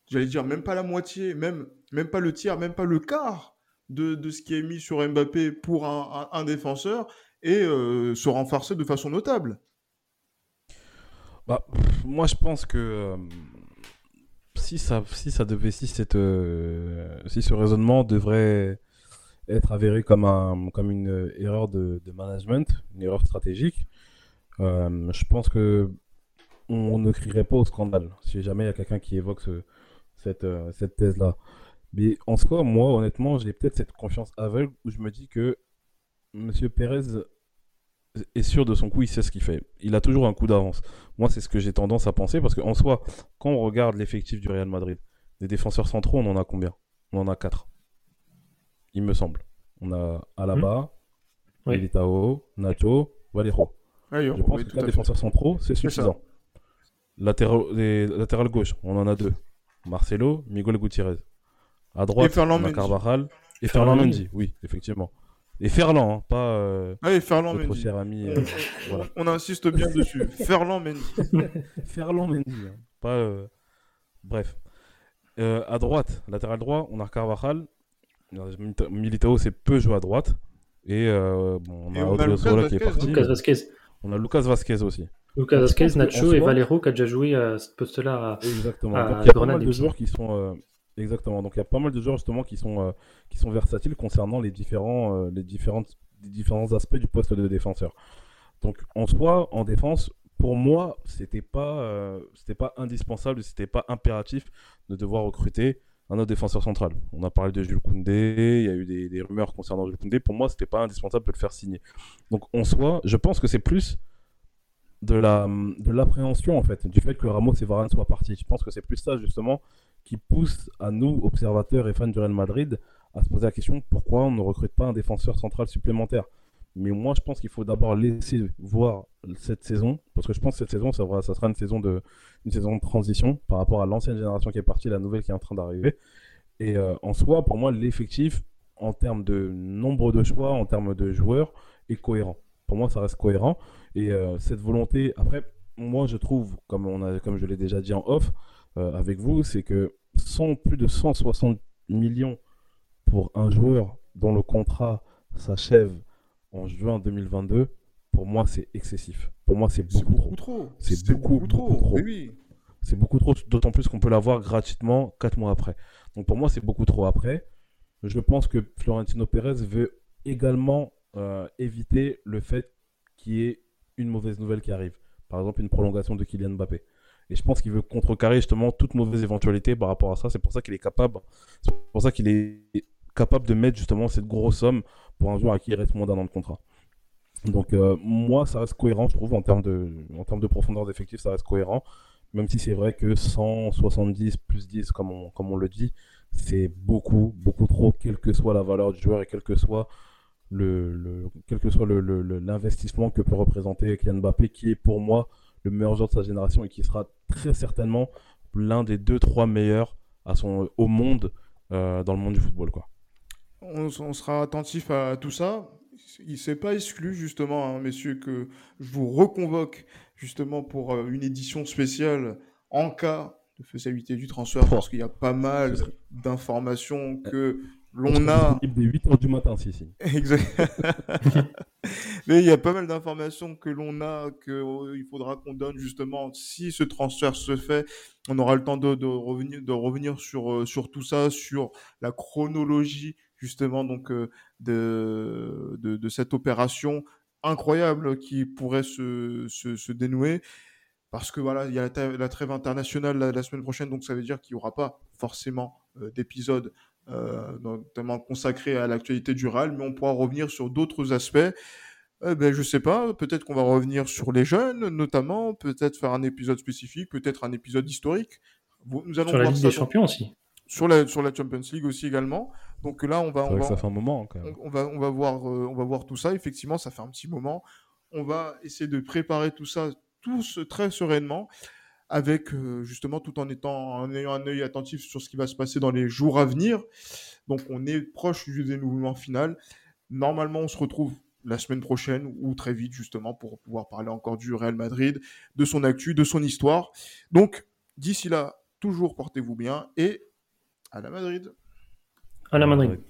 j'allais dire, même pas la moitié, même, pas le tiers, même pas le quart de, ce qui est mis sur Mbappé pour un, défenseur et euh, se renforcer de façon notable? Bah, Moi, je pense que euh, si ça, si ça devait, si cette, euh, si ce raisonnement devrait être avéré comme un, comme une erreur de, management, une erreur stratégique, euh, je pense que on ne crierait pas au scandale si jamais il y a quelqu'un qui évoque cette, euh, cette thèse-là. Mais en soi, moi, honnêtement, j'ai peut-être cette confiance aveugle où je me dis que M. Pérez est sûr de son coup, il sait ce qu'il fait. Il a toujours un coup d'avance. Moi, c'est ce que j'ai tendance à penser parce qu'en soi, quand on regarde l'effectif du Real Madrid, des défenseurs centraux, on en a combien? On en a quatre. Il me semble. On a Alaba, mmh. Militao, Nacho, Valero. je pense que défenseurs centraux, c'est suffisant. Latéral, gauche, on en a deux. Marcelo, Miguel Gutiérrez. À droite, on a Carvajal et Ferland Mendy. Oui, effectivement. Et Ferland, hein, pas euh, ah, Ferland notre cher ami. Euh, on insiste bien dessus. Ferland Mendy. Ferland Mendy. Hein. Pas, euh, Bref. à droite, latéral droit, on a Carvajal. Militao, c'est peu joué à droite. Et bon, on a Odriozola qui est parti. Lucas Vasquez. On a Lucas Vasquez aussi. Lucas Vasquez, Nacho et Valero qui a déjà joué à ce poste-là. Exactement. Donc, il y a pas mal de joueurs qui sont Exactement. Donc il y a pas mal de joueurs justement qui sont, euh, qui sont versatiles concernant les différents, euh, les, différentes, différents aspects du poste de défenseur. Donc en soi, en défense, pour moi, c'était pas, euh, c'était pas indispensable, c'était pas impératif de devoir recruter un autre défenseur central. On a parlé de Jules Koundé, il y a eu des, rumeurs concernant Jules Koundé. Pour moi, c'était pas indispensable de le faire signer. Donc en soi, je pense que c'est plus de de l'appréhension en fait du fait que Ramos et Varane soient partis. Je pense que c'est plus ça justement qui pousse à nous, observateurs et fans du Real Madrid, à se poser la question pourquoi on ne recrute pas un défenseur central supplémentaire? Mais moi, je pense qu'il faut d'abord laisser voir cette saison, parce que je pense que cette saison, ça, sera une saison, de, une saison de transition par rapport à l'ancienne génération qui est partie, la nouvelle qui est en train d'arriver. Et euh, en soi, pour moi, l'effectif, en termes de nombre de choix, en termes de joueurs, est cohérent. Pour moi, ça reste cohérent. Et euh, cette volonté, après, moi, je trouve, comme, on a, comme je l'ai déjà dit en off, euh, avec vous, c'est que sans plus de 160 millions pour un joueur dont le contrat s'achève en juin 2022, pour moi, c'est excessif. Pour moi, c'est beaucoup, trop. C'est beaucoup, trop. C'est beaucoup trop, d'autant plus qu'on peut l'avoir gratuitement 4 mois après. Donc pour moi, c'est beaucoup trop après. Je pense que Florentino Pérez veut également euh, éviter le fait qu'il y ait une mauvaise nouvelle qui arrive. Par exemple, une prolongation de Kylian Mbappé. Et je pense qu'il veut contrecarrer justement toute mauvaise éventualité par rapport à ça. C'est pour ça qu'il est capable, c'est pour ça qu'il est capable de mettre justement cette grosse somme pour un joueur à qui il reste moins d'un an de contrat. Donc euh, moi, ça reste cohérent, je trouve, en termes de, profondeur d'effectif, ça reste cohérent. Même si c'est vrai que 170 plus 10, comme on, le dit, c'est beaucoup, beaucoup trop, quelle que soit la valeur du joueur et quel que soit le, soit l'investissement le, que peut représenter Kylian Mbappé, qui est pour moi le meilleur joueur de sa génération et qui sera très certainement l'un des deux trois meilleurs au monde euh, dans le monde du football quoi. On, sera attentif à tout ça. Il s'est pas exclu justement, hein, messieurs, que je vous reconvoque justement pour euh, une édition spéciale en cas de faisabilité du transfert, parce qu'il y a pas mal d'informations que l'on a. Des 8 heures du matin, si, si. Exact. Mais il y a pas mal d'informations que l'on a, qu'il oh, faudra qu'on donne justement si ce transfert se fait. On aura le temps de, de revenir, de revenir sur, euh, sur tout ça, sur la chronologie justement donc euh, de, de, de, cette opération incroyable qui pourrait se, se, se dénouer. Parce que voilà, il y a la, trêve internationale la, semaine prochaine, donc ça veut dire qu'il n'y aura pas forcément euh, d'épisode euh, notamment consacré à l'actualité du RAL, mais on pourra revenir sur d'autres aspects. Eh ben, je sais pas, peut-être qu'on va revenir sur les jeunes, notamment, peut-être faire un épisode spécifique, peut-être un épisode historique. Nous allons sur la Ligue des Champions aussi. Sur la, sur la Champions League aussi également. Donc là, on va. On va ça fait un moment. On, va, on, va voir, euh, on va voir tout ça. Effectivement, ça fait un petit moment. On va essayer de préparer tout ça tous très sereinement avec euh, justement tout en étant en ayant un œil attentif sur ce qui va se passer dans les jours à venir. Donc on est proche du dénouement final. Normalement, on se retrouve la semaine prochaine ou très vite justement pour pouvoir parler encore du Real Madrid, de son actu, de son histoire. Donc d'ici là, toujours portez-vous bien et à la Madrid. À la Madrid.